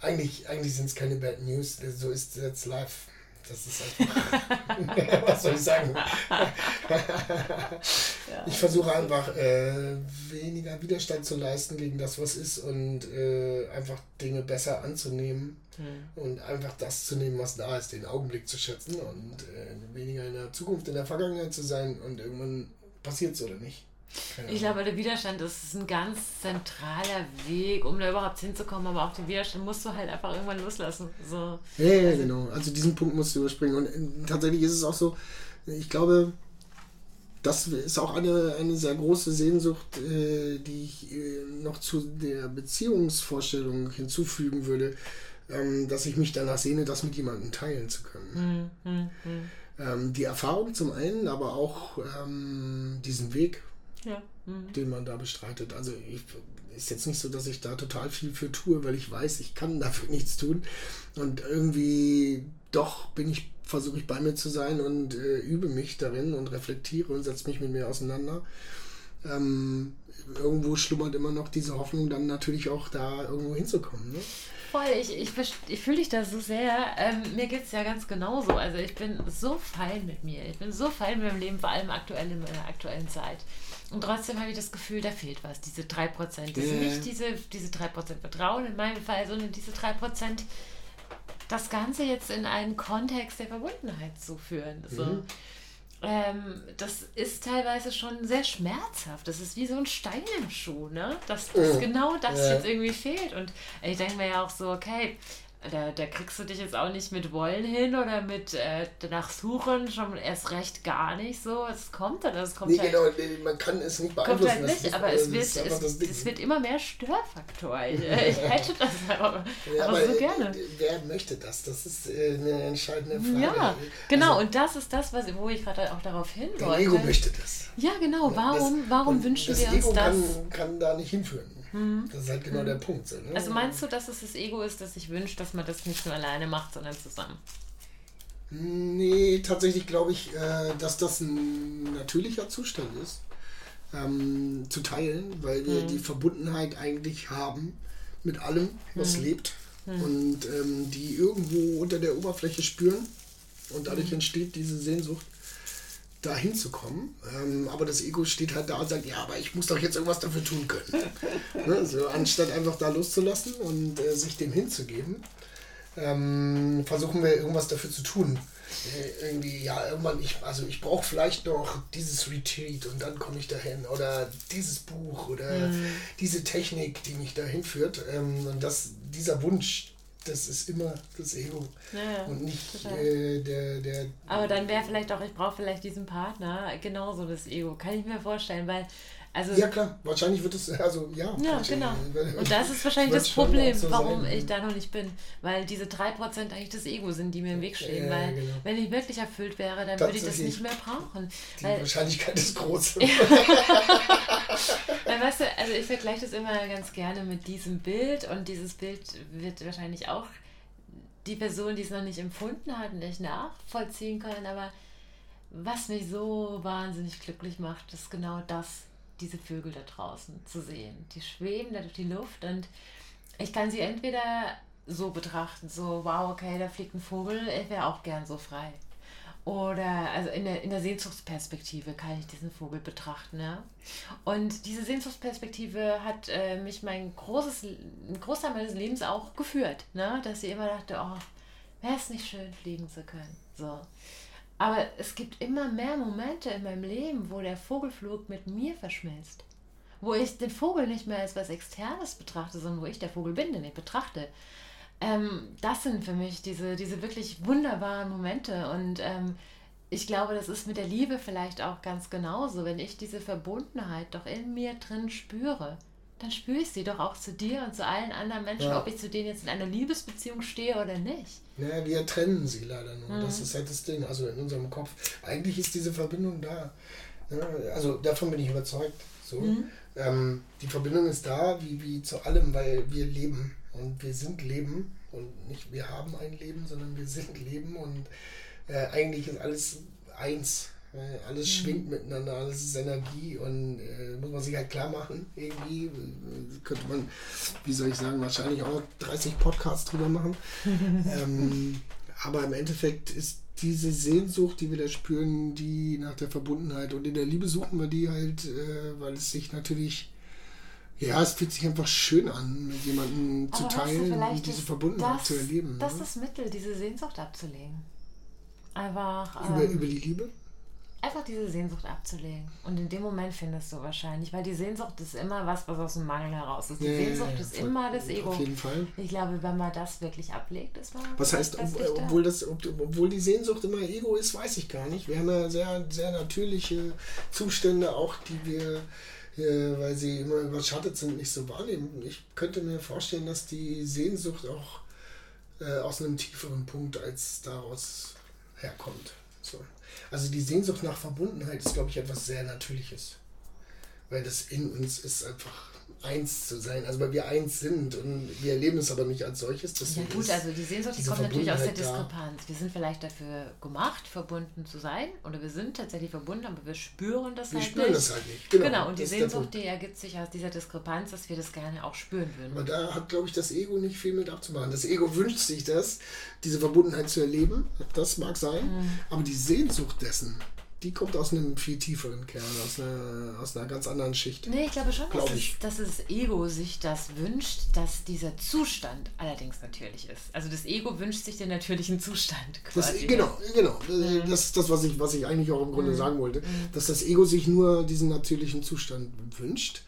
eigentlich, eigentlich sind es keine Bad News, so ist jetzt live. Das ist einfach. was soll ich sagen? ich versuche einfach äh, weniger Widerstand zu leisten gegen das, was ist und äh, einfach Dinge besser anzunehmen mhm. und einfach das zu nehmen, was da ist, den Augenblick zu schätzen und äh, weniger in der Zukunft, in der Vergangenheit zu sein und irgendwann passiert es oder nicht. Ich glaube, der Widerstand ist ein ganz zentraler Weg, um da überhaupt hinzukommen, aber auch den Widerstand musst du halt einfach irgendwann loslassen. So. Ja, ja, also, genau. Also diesen Punkt musst du überspringen. Und äh, tatsächlich ist es auch so, ich glaube, das ist auch eine, eine sehr große Sehnsucht, äh, die ich äh, noch zu der Beziehungsvorstellung hinzufügen würde, ähm, dass ich mich danach sehne, das mit jemandem teilen zu können. Mhm. Mhm. Ähm, die Erfahrung zum einen, aber auch ähm, diesen Weg ja. mhm. den man da bestreitet. Also ich, ist jetzt nicht so, dass ich da total viel für tue, weil ich weiß, ich kann dafür nichts tun. Und irgendwie doch bin ich, versuche ich bei mir zu sein und äh, übe mich darin und reflektiere und setze mich mit mir auseinander. Ähm, irgendwo schlummert immer noch diese Hoffnung, dann natürlich auch da irgendwo hinzukommen. Ne? Voll, ich, ich, ich fühle dich da so sehr. Ähm, mir geht es ja ganz genauso. Also ich bin so fein mit mir. Ich bin so fein mit meinem Leben, vor allem aktuell in meiner aktuellen Zeit. Und trotzdem habe ich das Gefühl, da fehlt was, diese 3%. Das yeah. sind nicht diese, diese 3% Vertrauen in meinem Fall, sondern diese 3% das Ganze jetzt in einen Kontext der Verbundenheit zu führen. So. Ähm, das ist teilweise schon sehr schmerzhaft. Das ist wie so ein Stein im Schuh, ne? Dass, dass mhm. genau das ja. jetzt irgendwie fehlt. Und ich denke mir ja auch so, okay, da, da kriegst du dich jetzt auch nicht mit Wollen hin oder mit äh, danach suchen, schon erst recht gar nicht so. Es kommt dann, es kommt nee, halt, genau, nee, man kann es nicht beeinflussen. Kommt halt nicht, aber es wird, es, es wird immer mehr Störfaktor. Ich, ich hätte das aber, ja, aber, aber so gerne. Wer möchte das? Das ist äh, eine entscheidende Frage. Ja, genau, also, und das ist das, was, wo ich gerade auch darauf hin wollte. Ego möchte das. Ja, genau. Warum, das, warum wünschen wir uns das? Das Ego kann da nicht hinführen. Mhm. Das ist halt genau mhm. der Punkt. So, ne? Also meinst du, dass es das Ego ist, das sich wünscht, dass man das nicht nur alleine macht, sondern zusammen? Nee, tatsächlich glaube ich, äh, dass das ein natürlicher Zustand ist, ähm, zu teilen, weil wir mhm. die Verbundenheit eigentlich haben mit allem, was mhm. lebt mhm. und ähm, die irgendwo unter der Oberfläche spüren und dadurch entsteht diese Sehnsucht da hinzukommen. Ähm, aber das Ego steht halt da und sagt, ja, aber ich muss doch jetzt irgendwas dafür tun können. ne? so, anstatt einfach da loszulassen und äh, sich dem hinzugeben, ähm, versuchen wir irgendwas dafür zu tun. Äh, irgendwie, ja, irgendwann, ich, also ich brauche vielleicht noch dieses Retreat und dann komme ich dahin oder dieses Buch oder mhm. diese Technik, die mich dahin führt. Ähm, und das, dieser Wunsch das ist immer das Ego ja, und nicht äh, der, der. Aber dann wäre vielleicht auch, ich brauche vielleicht diesen Partner, genauso das Ego. Kann ich mir vorstellen, weil. Also, ja, klar, wahrscheinlich wird es, also ja. Ja, genau. Und das ist wahrscheinlich das Problem, so warum sein. ich da noch nicht bin. Weil diese 3% eigentlich das Ego sind, die mir im Weg stehen. Ja, weil, genau. wenn ich wirklich erfüllt wäre, dann würde ich das nicht mehr brauchen. Die weil, Wahrscheinlichkeit ist groß. weil, weißt du, also ich vergleiche das immer ganz gerne mit diesem Bild und dieses Bild wird wahrscheinlich auch die Person, die es noch nicht empfunden hat, nicht nachvollziehen können, aber was mich so wahnsinnig glücklich macht, ist genau das, diese Vögel da draußen zu sehen. Die schweben da durch die Luft und ich kann sie entweder so betrachten, so, wow, okay, da fliegt ein Vogel, ich wäre auch gern so frei. Oder also in der, in der Sehnsuchtsperspektive kann ich diesen Vogel betrachten. Ja? Und diese Sehnsuchtsperspektive hat äh, mich mein großes, ein Großteil meines Lebens auch geführt. Ne? Dass ich immer dachte, oh, wäre es nicht schön, fliegen zu können. So. Aber es gibt immer mehr Momente in meinem Leben, wo der Vogelflug mit mir verschmilzt. Wo ich den Vogel nicht mehr als was Externes betrachte, sondern wo ich der Vogel bin, den ich betrachte. Ähm, das sind für mich diese, diese wirklich wunderbaren Momente. Und ähm, ich glaube, das ist mit der Liebe vielleicht auch ganz genauso. Wenn ich diese Verbundenheit doch in mir drin spüre, dann spüre ich sie doch auch zu dir und zu allen anderen Menschen, ja. ob ich zu denen jetzt in einer Liebesbeziehung stehe oder nicht. Ja, wir trennen sie leider nur. Mhm. Das ist halt das Ding, also in unserem Kopf. Eigentlich ist diese Verbindung da. Ja, also davon bin ich überzeugt. So. Mhm. Ähm, die Verbindung ist da, wie, wie zu allem, weil wir leben. Und wir sind Leben und nicht wir haben ein Leben, sondern wir sind Leben und äh, eigentlich ist alles eins. Äh, alles mhm. schwingt miteinander, alles ist Energie und äh, muss man sich halt klar machen. Irgendwie könnte man, wie soll ich sagen, wahrscheinlich auch 30 Podcasts drüber machen. ähm, aber im Endeffekt ist diese Sehnsucht, die wir da spüren, die nach der Verbundenheit und in der Liebe suchen wir die halt, äh, weil es sich natürlich ja, es fühlt sich einfach schön an, mit jemandem zu teilen und diese Verbundenheit das, zu erleben. Das ne? ist das Mittel, diese Sehnsucht abzulegen. Einfach. Über, ähm, über die Liebe? einfach diese Sehnsucht abzulegen. Und in dem Moment findest du wahrscheinlich, weil die Sehnsucht ist immer was, was aus dem Mangel heraus ist. Die ja, Sehnsucht ja, ja, ist immer das Ego. Auf jeden Fall. Ich glaube, wenn man das wirklich ablegt, ist man. Was heißt, ob, obwohl, das, obwohl die Sehnsucht immer Ego ist, weiß ich gar nicht. Wir haben ja sehr, sehr natürliche Zustände, auch die wir äh, weil sie immer überschattet sind, nicht so wahrnehmen. Ich könnte mir vorstellen, dass die Sehnsucht auch äh, aus einem tieferen Punkt als daraus herkommt. So. Also die Sehnsucht nach Verbundenheit ist, glaube ich, etwas sehr Natürliches. Weil das in uns ist einfach eins zu sein, also weil wir eins sind und wir erleben es aber nicht als solches. Ja gut, also die Sehnsucht, die kommt natürlich aus der Diskrepanz. Wir sind vielleicht dafür gemacht, verbunden zu sein oder wir sind tatsächlich verbunden, aber wir spüren das wir halt spüren nicht. das halt nicht. Genau, genau und die Sehnsucht, die ergibt sich aus dieser Diskrepanz, dass wir das gerne auch spüren würden. Aber da hat, glaube ich, das Ego nicht viel mit abzumachen. Das Ego wünscht sich das, diese Verbundenheit zu erleben, das mag sein, mhm. aber die Sehnsucht dessen, die kommt aus einem viel tieferen Kern, aus einer, aus einer ganz anderen Schicht. Nee, ich glaube schon, Glaub dass, ich. Es, dass das Ego sich das wünscht, dass dieser Zustand allerdings natürlich ist. Also das Ego wünscht sich den natürlichen Zustand quasi. Das, genau, genau. Mhm. Das ist das, was ich, was ich eigentlich auch im Grunde mhm. sagen wollte. Mhm. Dass das Ego sich nur diesen natürlichen Zustand wünscht,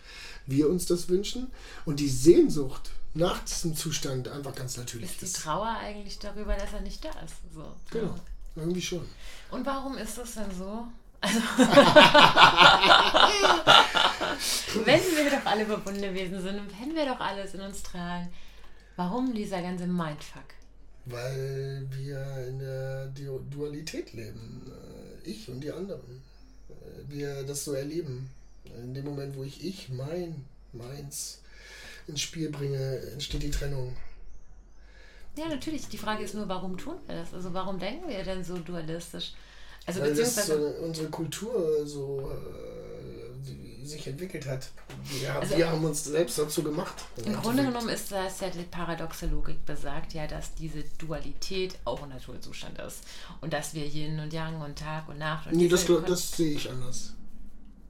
wir uns das wünschen und die Sehnsucht nach diesem Zustand einfach ganz natürlich ist. Ist die Trauer eigentlich darüber, dass er nicht da ist. So. Genau. Irgendwie schon. Und warum ist das denn so? Also wenn wir doch alle verbundene Wesen sind und wenn wir doch alles in uns tragen, warum dieser ganze Mindfuck? Weil wir in der Dualität leben. Äh, ich und die anderen. Äh, wir das so erleben. In dem Moment, wo ich ich, mein, meins ins Spiel bringe, entsteht die Trennung. Ja, natürlich. Die Frage ist nur, warum tun wir das? Also warum denken wir denn so dualistisch? Also Weil beziehungsweise das so unsere Kultur so äh, sich entwickelt hat. Wir, also, wir haben uns selbst dazu gemacht. Im Grunde genommen ist das ja die paradoxe Logik besagt ja, dass diese Dualität auch ein Naturzustand ist. Und dass wir Yin und Yang und Tag und Nacht und Nee, das, das sehe ich anders.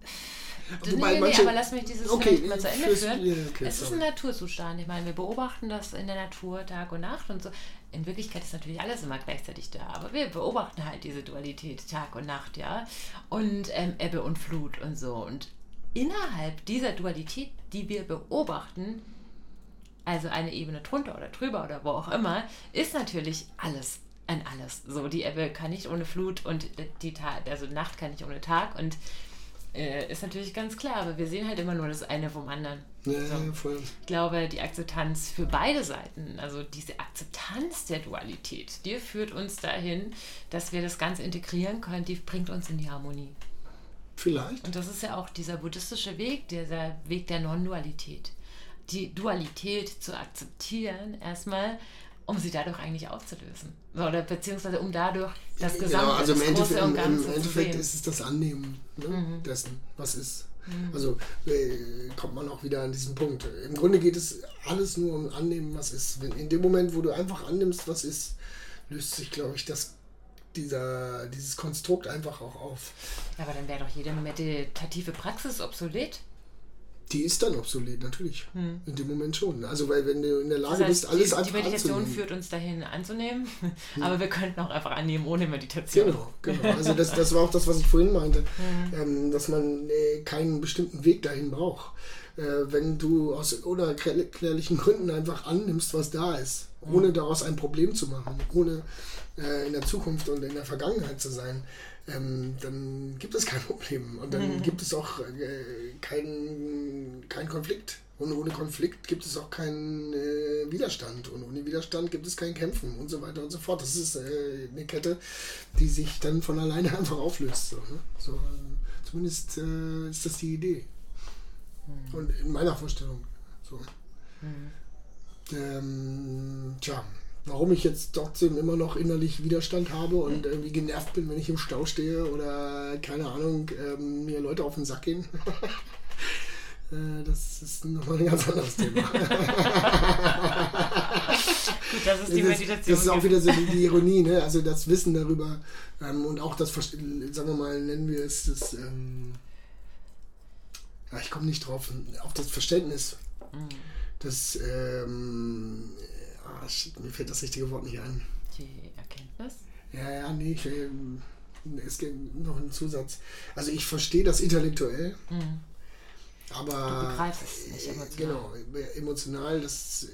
Wobei nee, manche, nee, aber lass mich dieses okay, mal zu Ende führen. Ja, okay, es ist ein Naturzustand. Ich meine, wir beobachten das in der Natur Tag und Nacht und so. In Wirklichkeit ist natürlich alles immer gleichzeitig da, aber wir beobachten halt diese Dualität Tag und Nacht, ja. Und ähm, Ebbe und Flut und so. Und innerhalb dieser Dualität, die wir beobachten, also eine Ebene drunter oder drüber oder wo auch immer, ist natürlich alles ein alles. So, die Ebbe kann nicht ohne Flut und die Tag, also Nacht kann nicht ohne Tag und äh, ist natürlich ganz klar, aber wir sehen halt immer nur das eine vom anderen. Ja, so. voll. Ich glaube, die Akzeptanz für beide Seiten, also diese Akzeptanz der Dualität, die führt uns dahin, dass wir das Ganze integrieren können, die bringt uns in die Harmonie. Vielleicht. Und das ist ja auch dieser buddhistische Weg, dieser Weg der Non-Dualität. Die Dualität zu akzeptieren, erstmal, um sie dadurch eigentlich aufzulösen. Oder beziehungsweise um dadurch das genau, Gesamte, genau, also im Endeffekt, im, im Endeffekt ist es das Annehmen ne, mhm. dessen, was ist. Mhm. Also äh, kommt man auch wieder an diesen Punkt. Im Grunde geht es alles nur um Annehmen, was ist. Wenn, in dem Moment, wo du einfach annimmst, was ist, löst sich, glaube ich, das dieser, dieses Konstrukt einfach auch auf. Aber dann wäre doch jede meditative Praxis obsolet. Die ist dann obsolet, natürlich. Hm. In dem Moment schon. Also, weil wenn du in der Lage das heißt, bist, alles die, einfach Die Meditation anzunehmen. führt uns dahin anzunehmen, hm. aber wir könnten auch einfach annehmen ohne Meditation. Genau, genau. Also, das, das war auch das, was ich vorhin meinte, hm. ähm, dass man äh, keinen bestimmten Weg dahin braucht. Äh, wenn du aus unerklärlichen Gründen einfach annimmst, was da ist, hm. ohne daraus ein Problem zu machen, ohne äh, in der Zukunft und in der Vergangenheit zu sein, ähm, dann gibt es kein Problem und dann mhm. gibt es auch äh, keinen kein Konflikt. Und ohne Konflikt gibt es auch keinen äh, Widerstand. Und ohne Widerstand gibt es kein Kämpfen und so weiter und so fort. Das ist äh, eine Kette, die sich dann von alleine einfach auflöst. So, ne? so zumindest äh, ist das die Idee. Mhm. Und in meiner Vorstellung. So. Mhm. Ähm, tja, warum ich jetzt trotzdem immer noch innerlich Widerstand habe und irgendwie genervt bin, wenn ich im Stau stehe oder keine Ahnung, ähm, mir Leute auf den Sack gehen. Äh, das ist nochmal ein ganz anderes Thema. Gut, das ist die Meditation. Das, ist auch wieder so die, die Ironie, ne? also das Wissen darüber ähm, und auch das, sagen wir mal, nennen wir es das, ähm, ja, ich komme nicht drauf, auf das Verständnis, mhm. das ähm, Ah, shit, mir fällt das richtige Wort nicht ein. Die Erkenntnis? Ja, ja, nee, ich, ähm, es gibt noch einen Zusatz. Also ich verstehe das intellektuell. Mhm. Aber du begreifst es nicht emotional. Genau, emotional, das,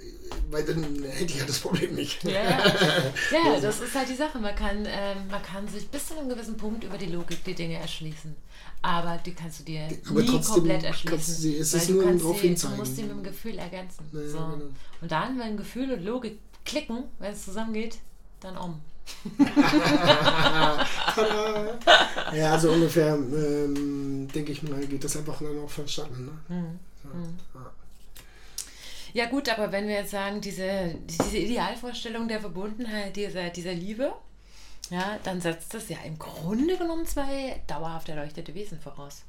weil dann hätte ich ja das Problem nicht. Ja, ja das ist halt die Sache. Man kann, äh, man kann sich bis zu einem gewissen Punkt über die Logik die Dinge erschließen. Aber die kannst du dir aber nie komplett erschließen. Sie, es ist nur darauf sie, Du musst sie mit dem Gefühl ergänzen. Naja, so. genau. Und dann, wenn Gefühl und Logik klicken, wenn es zusammengeht, dann um. ja, so ungefähr, ähm, denke ich mal, geht das einfach dann auch verstanden. Ne? Mhm. Ja, mhm. ja. gut, aber wenn wir jetzt sagen, diese, diese Idealvorstellung der Verbundenheit, dieser, dieser Liebe, ja, dann setzt das ja im Grunde genommen zwei dauerhaft erleuchtete Wesen voraus.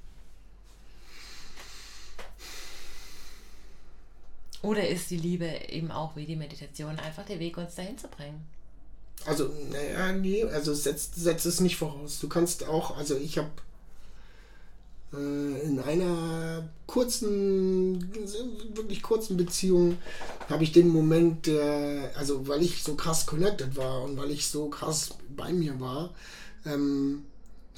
Oder ist die Liebe eben auch wie die Meditation einfach der Weg, uns dahin zu bringen? Also, naja, nee, also setzt, setzt es nicht voraus. Du kannst auch, also ich habe in einer kurzen, wirklich kurzen Beziehung, habe ich den Moment, der, also weil ich so krass connected war und weil ich so krass bei mir war, ähm,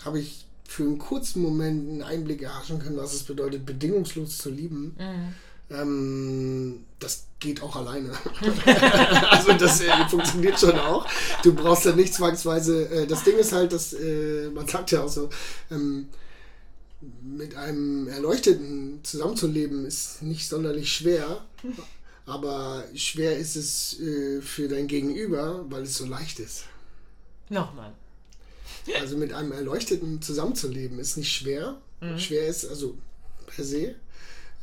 habe ich für einen kurzen Moment einen Einblick erhaschen können, was es bedeutet, bedingungslos zu lieben. Mhm. Ähm, das geht auch alleine. also das äh, funktioniert schon auch. Du brauchst ja nicht zwangsweise. Äh, das Ding ist halt, dass äh, man sagt ja auch so, ähm, mit einem Erleuchteten zusammenzuleben ist nicht sonderlich schwer. Aber schwer ist es äh, für dein Gegenüber, weil es so leicht ist. Nochmal. Also mit einem Erleuchteten zusammenzuleben ist nicht schwer. Mhm. Schwer ist also per se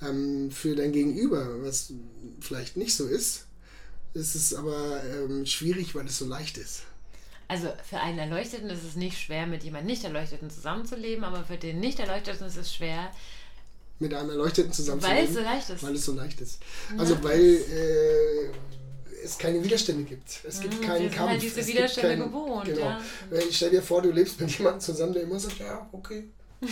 ähm, für dein Gegenüber, was vielleicht nicht so ist, ist es aber ähm, schwierig, weil es so leicht ist. Also für einen Erleuchteten ist es nicht schwer, mit jemandem Nicht-Erleuchteten zusammenzuleben, aber für den Nicht-Erleuchteten ist es schwer, mit einem Erleuchteten zusammenzuleben. Weil es so leicht ist. Weil es so leicht ist. Also ja. weil äh, es keine Widerstände gibt. Es gibt mhm, keinen Kampf. Halt diese es Widerstände kein, gewohnt. Genau. Ja. Ich stell dir vor, du lebst mit jemandem zusammen, der immer sagt, ja, okay.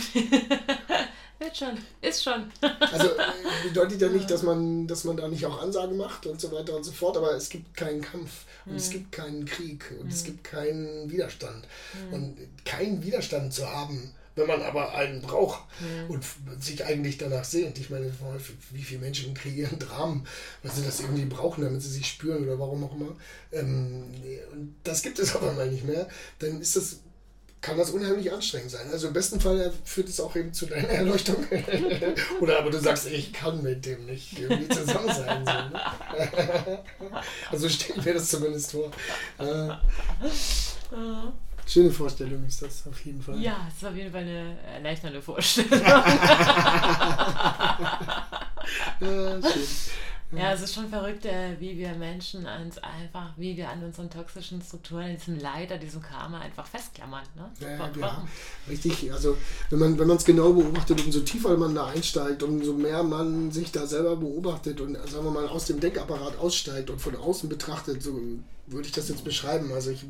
Wird schon, ist schon. also äh, bedeutet ja nicht, dass man, dass man da nicht auch Ansagen macht und so weiter und so fort, aber es gibt keinen Kampf und mhm. es gibt keinen Krieg und mhm. es gibt keinen Widerstand. Mhm. Und keinen Widerstand zu haben, wenn man aber einen braucht mhm. und sich eigentlich danach sehnt. Ich meine, wie viele Menschen kreieren Dramen, weil sie das irgendwie brauchen, damit sie sich spüren oder warum auch immer. Ähm, und das gibt es aber mal nicht mehr. Dann ist das kann das unheimlich anstrengend sein. Also im besten Fall führt es auch eben zu deiner Erleuchtung. Oder aber du sagst, ich kann mit dem nicht irgendwie zusammen sein. So, ne? also stelle ich mir das zumindest vor. Äh, Schöne Vorstellung ist das auf jeden Fall. Ja, es ist auf jeden Fall eine erleichternde Vorstellung. ja, schön. Ja, es ist schon verrückt, äh, wie wir Menschen uns einfach, wie wir an unseren toxischen Strukturen, an diesem Leid, an diesem Karma einfach festklammern. Ne? Ja, ja, richtig. Also wenn man wenn es genau beobachtet, umso tiefer man da einsteigt, umso mehr man sich da selber beobachtet und sagen wir mal aus dem Denkapparat aussteigt und von außen betrachtet, so würde ich das jetzt beschreiben. Also ich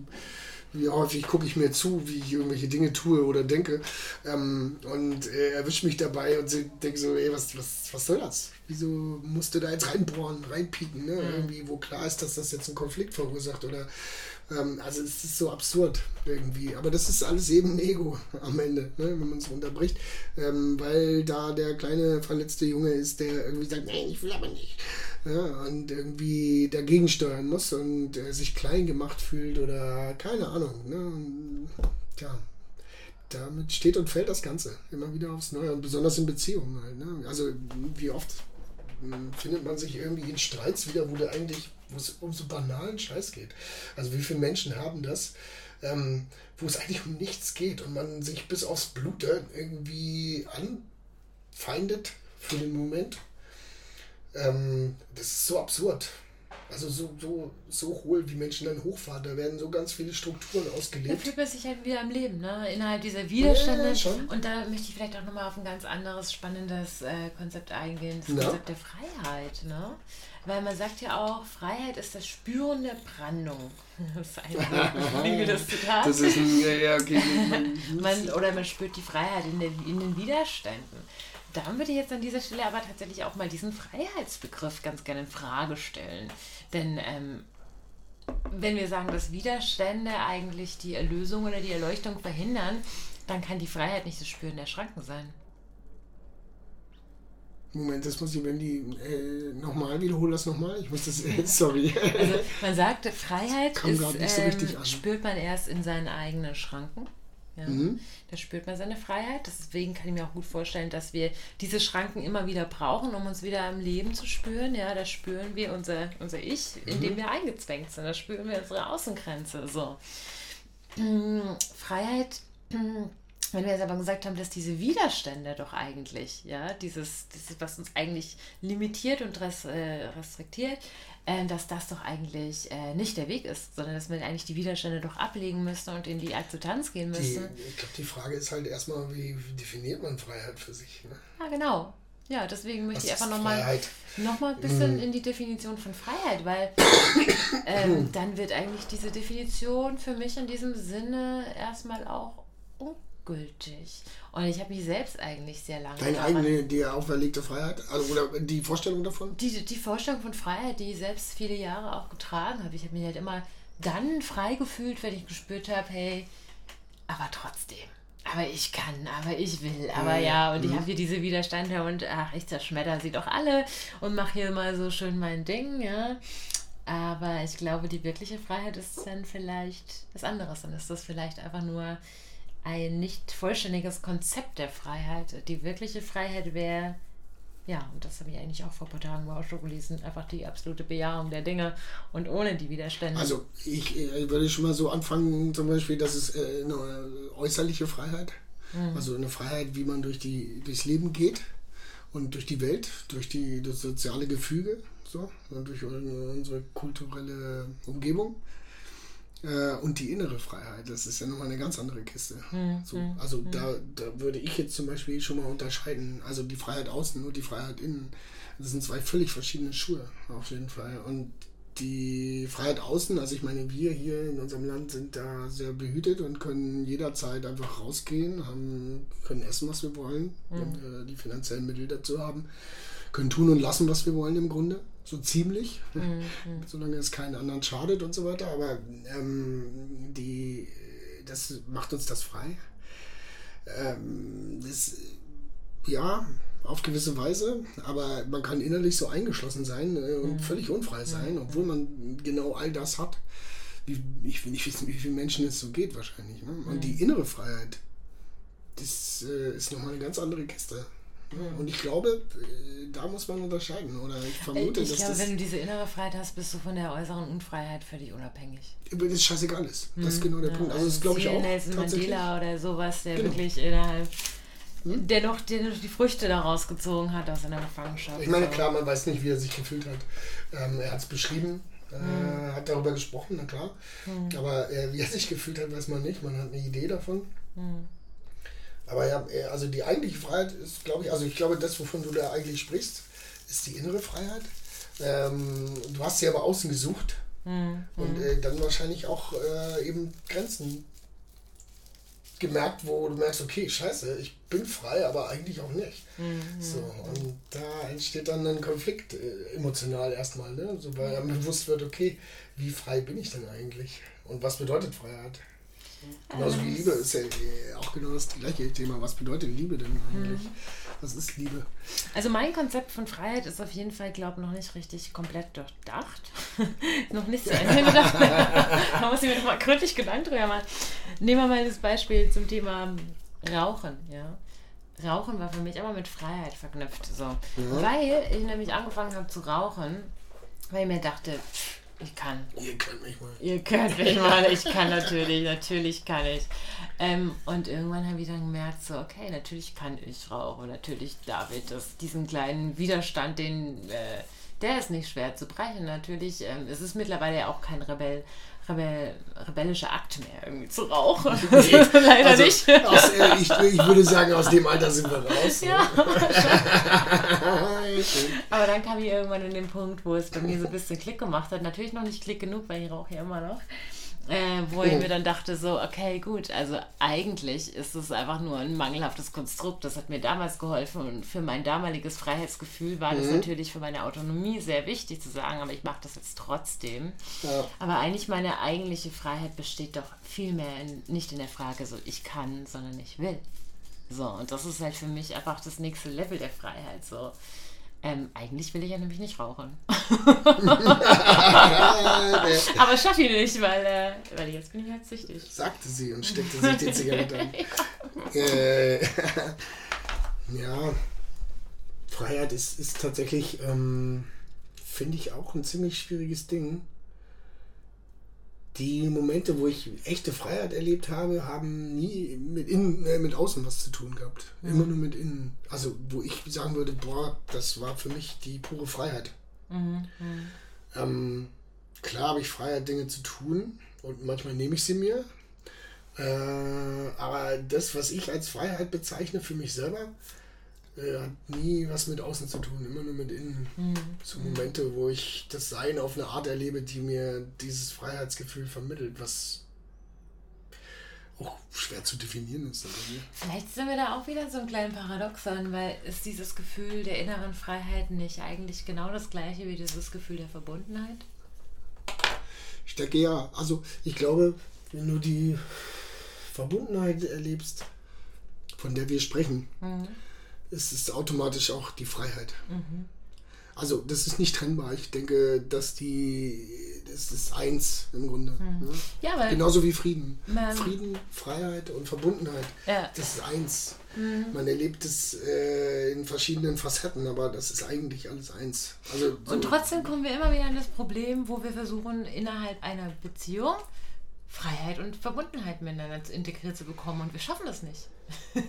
wie häufig gucke ich mir zu, wie ich irgendwelche Dinge tue oder denke ähm, und äh, erwische mich dabei und denke so, ey, was, was, was soll das? Wieso musst du da jetzt reinbohren, reinpieken, ne? Mhm. Irgendwie, wo klar ist, dass das jetzt einen Konflikt verursacht oder ähm, also es ist so absurd irgendwie. Aber das ist alles eben Ego am Ende, ne? wenn man es unterbricht. Ähm, weil da der kleine verletzte Junge ist, der irgendwie sagt, nein, ich will aber nicht ja, und irgendwie dagegen steuern muss und äh, sich klein gemacht fühlt oder keine Ahnung. Ne? Tja, damit steht und fällt das Ganze immer wieder aufs Neue und besonders in Beziehungen halt. Ne? Also wie oft findet man sich irgendwie in Streits wieder, wo es um so banalen Scheiß geht. Also wie viele Menschen haben das, ähm, wo es eigentlich um nichts geht und man sich bis aufs Blut irgendwie anfeindet für den Moment ähm, das ist so absurd. Also so, so, so hohl, wie Menschen dann hochfahren. Da werden so ganz viele Strukturen ausgelebt. Da fühlt man sich halt wieder am Leben, ne? Innerhalb dieser Widerstände. Ja, und da möchte ich vielleicht auch nochmal auf ein ganz anderes, spannendes äh, Konzept eingehen. Das ja. Konzept der Freiheit, ne? Weil man sagt ja auch, Freiheit ist das Spüren der Brandung. Das ist ein fliegendes Zitat. Das ist ein, ja, ja, okay. man, oder man spürt die Freiheit in, den, in den Widerständen. Da würde ich jetzt an dieser Stelle aber tatsächlich auch mal diesen Freiheitsbegriff ganz gerne in Frage stellen. Denn ähm, wenn wir sagen, dass Widerstände eigentlich die Erlösung oder die Erleuchtung verhindern, dann kann die Freiheit nicht das Spüren der Schranken sein. Moment, das muss ich, wenn die äh, nochmal wiederholen, das nochmal. Ich muss das, äh, sorry. Also man sagt, Freiheit ist, so ähm, spürt man erst in seinen eigenen Schranken. Ja. Mhm. Da spürt man seine Freiheit. Deswegen kann ich mir auch gut vorstellen, dass wir diese Schranken immer wieder brauchen, um uns wieder im Leben zu spüren. Ja, da spüren wir unser, unser Ich, in mhm. dem wir eingezwängt sind. Da spüren wir unsere Außengrenze. So. Freiheit wenn wir jetzt aber gesagt haben, dass diese Widerstände doch eigentlich, ja, dieses, dieses was uns eigentlich limitiert und res, äh, restriktiert, äh, dass das doch eigentlich äh, nicht der Weg ist, sondern dass man eigentlich die Widerstände doch ablegen müsste und in die Akzeptanz gehen müsste. Die, ich glaube, die Frage ist halt erstmal, wie, definiert man Freiheit für sich? Ne? Ja, genau. Ja, deswegen möchte was ich einfach nochmal noch mal ein bisschen hm. in die Definition von Freiheit, weil ähm, dann wird eigentlich diese Definition für mich in diesem Sinne erstmal auch gültig. Und ich habe mich selbst eigentlich sehr lange. Deine eigene, dir auferlegte Freiheit? Also, oder die Vorstellung davon? Die, die Vorstellung von Freiheit, die ich selbst viele Jahre auch getragen habe. Ich habe mich halt immer dann frei gefühlt, wenn ich gespürt habe, hey, aber trotzdem. Aber ich kann, aber ich will, aber ja, und ich mhm. habe hier diese Widerstände und ach, ich zerschmetter sie doch alle und mache hier mal so schön mein Ding, ja. Aber ich glaube, die wirkliche Freiheit ist dann vielleicht was anderes. Dann ist das vielleicht einfach nur ein nicht vollständiges Konzept der Freiheit. Die wirkliche Freiheit wäre, ja, und das habe ich eigentlich auch vor ein paar Tagen mal auch schon gelesen, einfach die absolute Bejahung der Dinge und ohne die Widerstände. Also ich, ich äh, würde schon mal so anfangen, zum Beispiel, das ist äh, eine äußerliche Freiheit. Mhm. Also eine Freiheit, wie man durch die, durchs Leben geht und durch die Welt, durch die, das soziale Gefüge, so, durch unsere kulturelle Umgebung. Äh, und die innere Freiheit, das ist ja nochmal eine ganz andere Kiste. Mhm. So, hm, also mhm. da, da würde ich jetzt zum Beispiel schon mal unterscheiden. Also die Freiheit außen und die Freiheit innen. Das sind zwei völlig verschiedene Schuhe, auf jeden Fall. Und die Freiheit außen, also ich meine, wir hier in unserem Land sind da sehr behütet und können jederzeit einfach rausgehen, haben, können essen, was wir wollen, mhm. wenn wir die finanziellen Mittel dazu haben, können tun und lassen, was wir wollen im Grunde so ziemlich, mhm. solange es keinen anderen schadet und so weiter. Aber ähm, die, das macht uns das frei. Ähm, das, ja, auf gewisse Weise, aber man kann innerlich so eingeschlossen sein äh, und mhm. völlig unfrei sein, mhm. obwohl man genau all das hat. Wie, ich will nicht wissen, wie vielen Menschen es so geht wahrscheinlich. Ne? Und die mhm. innere Freiheit, das äh, ist nochmal eine ganz andere Kiste. Und ich glaube, da muss man unterscheiden. Oder ich vermute, ich dass glaube, das wenn du diese innere Freiheit hast, bist du von der äußeren Unfreiheit völlig unabhängig. Das scheißegal ist. Das ist hm, genau der ja, Punkt. Also, das glaube ich auch. Nelson Mandela oder sowas, der genau. wirklich innerhalb hm? der noch die, die Früchte daraus gezogen hat aus seiner Gefangenschaft. Ich meine, klar, man weiß nicht, wie er sich gefühlt hat. Ähm, er hat es beschrieben, äh, hm. hat darüber gesprochen, na klar. Hm. Aber äh, wie er sich gefühlt hat, weiß man nicht. Man hat eine Idee davon. Hm. Aber ja, äh, also die eigentliche Freiheit ist, glaube ich, also ich glaube, das, wovon du da eigentlich sprichst, ist die innere Freiheit. Ähm, du hast sie aber außen gesucht mhm. und äh, dann wahrscheinlich auch äh, eben Grenzen gemerkt, wo du merkst, okay, scheiße, ich bin frei, aber eigentlich auch nicht. Mhm. So, und da entsteht dann ein Konflikt äh, emotional erstmal, ne? so, weil einem bewusst wird, okay, wie frei bin ich denn eigentlich? Und was bedeutet Freiheit? Genauso wie Liebe ist ja auch genau das gleiche Thema. Was bedeutet Liebe denn eigentlich? Mhm. Was ist Liebe? Also mein Konzept von Freiheit ist auf jeden Fall, glaube ich, noch nicht richtig komplett durchdacht. noch nicht zu Ende gedacht. Man muss sich mir noch mal gründlich Gedanken drüber machen. Nehmen wir mal das Beispiel zum Thema Rauchen. Ja. Rauchen war für mich immer mit Freiheit verknüpft. So. Ja. Weil ich nämlich angefangen habe zu rauchen, weil ich mir dachte, pff, ich kann. Ihr könnt mich mal. Ihr könnt mich mal. Ich kann natürlich, natürlich kann ich. Ähm, und irgendwann habe ich dann gemerkt, so, okay, natürlich kann ich rauchen. Natürlich darf ich das, diesen kleinen Widerstand, den, äh, der ist nicht schwer zu brechen. Natürlich, ähm, es ist mittlerweile ja auch kein Rebell, Rebell, rebellischer Akt mehr, irgendwie zu rauchen. Nee, Leider also nicht. Aus, äh, ich, ich, würde sagen, aus dem Alter sind wir raus. Ja, aber dann kam ich irgendwann in den Punkt, wo es bei mir so ein bisschen Klick gemacht hat. Natürlich noch nicht Klick genug, weil ich rauche ja immer noch. Äh, wo ich oh. mir dann dachte, so, okay, gut, also eigentlich ist es einfach nur ein mangelhaftes Konstrukt. Das hat mir damals geholfen und für mein damaliges Freiheitsgefühl war das mhm. natürlich für meine Autonomie sehr wichtig zu sagen, aber ich mache das jetzt trotzdem. Ja. Aber eigentlich meine eigentliche Freiheit besteht doch vielmehr in, nicht in der Frage, so ich kann, sondern ich will. So, und das ist halt für mich einfach das nächste Level der Freiheit. So, ähm, eigentlich will ich ja nämlich nicht rauchen. Aber schaffe ich nicht, weil, äh, weil jetzt bin ich halt süchtig. Sagte sie und steckte sich die Zigarette an. äh, ja, Freiheit ist, ist tatsächlich, ähm, finde ich, auch ein ziemlich schwieriges Ding die Momente, wo ich echte Freiheit erlebt habe, haben nie mit innen, äh, mit außen was zu tun gehabt. Mhm. Immer nur mit innen. Also, wo ich sagen würde, boah, das war für mich die pure Freiheit. Mhm. Ähm, klar habe ich Freiheit, Dinge zu tun und manchmal nehme ich sie mir. Äh, aber das, was ich als Freiheit bezeichne für mich selber, äh, hat nie was mit außen zu tun, immer nur mit innen. Mhm. So Momente, wo ich das Sein auf eine Art erlebe, die mir dieses Freiheitsgefühl vermittelt, was auch schwer zu definieren ist. Vielleicht sind wir da auch wieder so ein kleinen Paradoxon, weil ist dieses Gefühl der inneren Freiheit nicht eigentlich genau das gleiche wie dieses Gefühl der Verbundenheit? Ich denke ja. Also ich glaube, wenn du die Verbundenheit erlebst, von der wir sprechen, mhm ist es automatisch auch die Freiheit. Mhm. Also das ist nicht trennbar. Ich denke, dass die, das ist eins im Grunde. Mhm. Ne? Ja, weil Genauso wie Frieden. Frieden, Freiheit und Verbundenheit. Ja. Das ist eins. Mhm. Man erlebt es äh, in verschiedenen Facetten, aber das ist eigentlich alles eins. Also, so und trotzdem kommen wir immer wieder an das Problem, wo wir versuchen, innerhalb einer Beziehung Freiheit und Verbundenheit miteinander integriert zu bekommen und wir schaffen das nicht.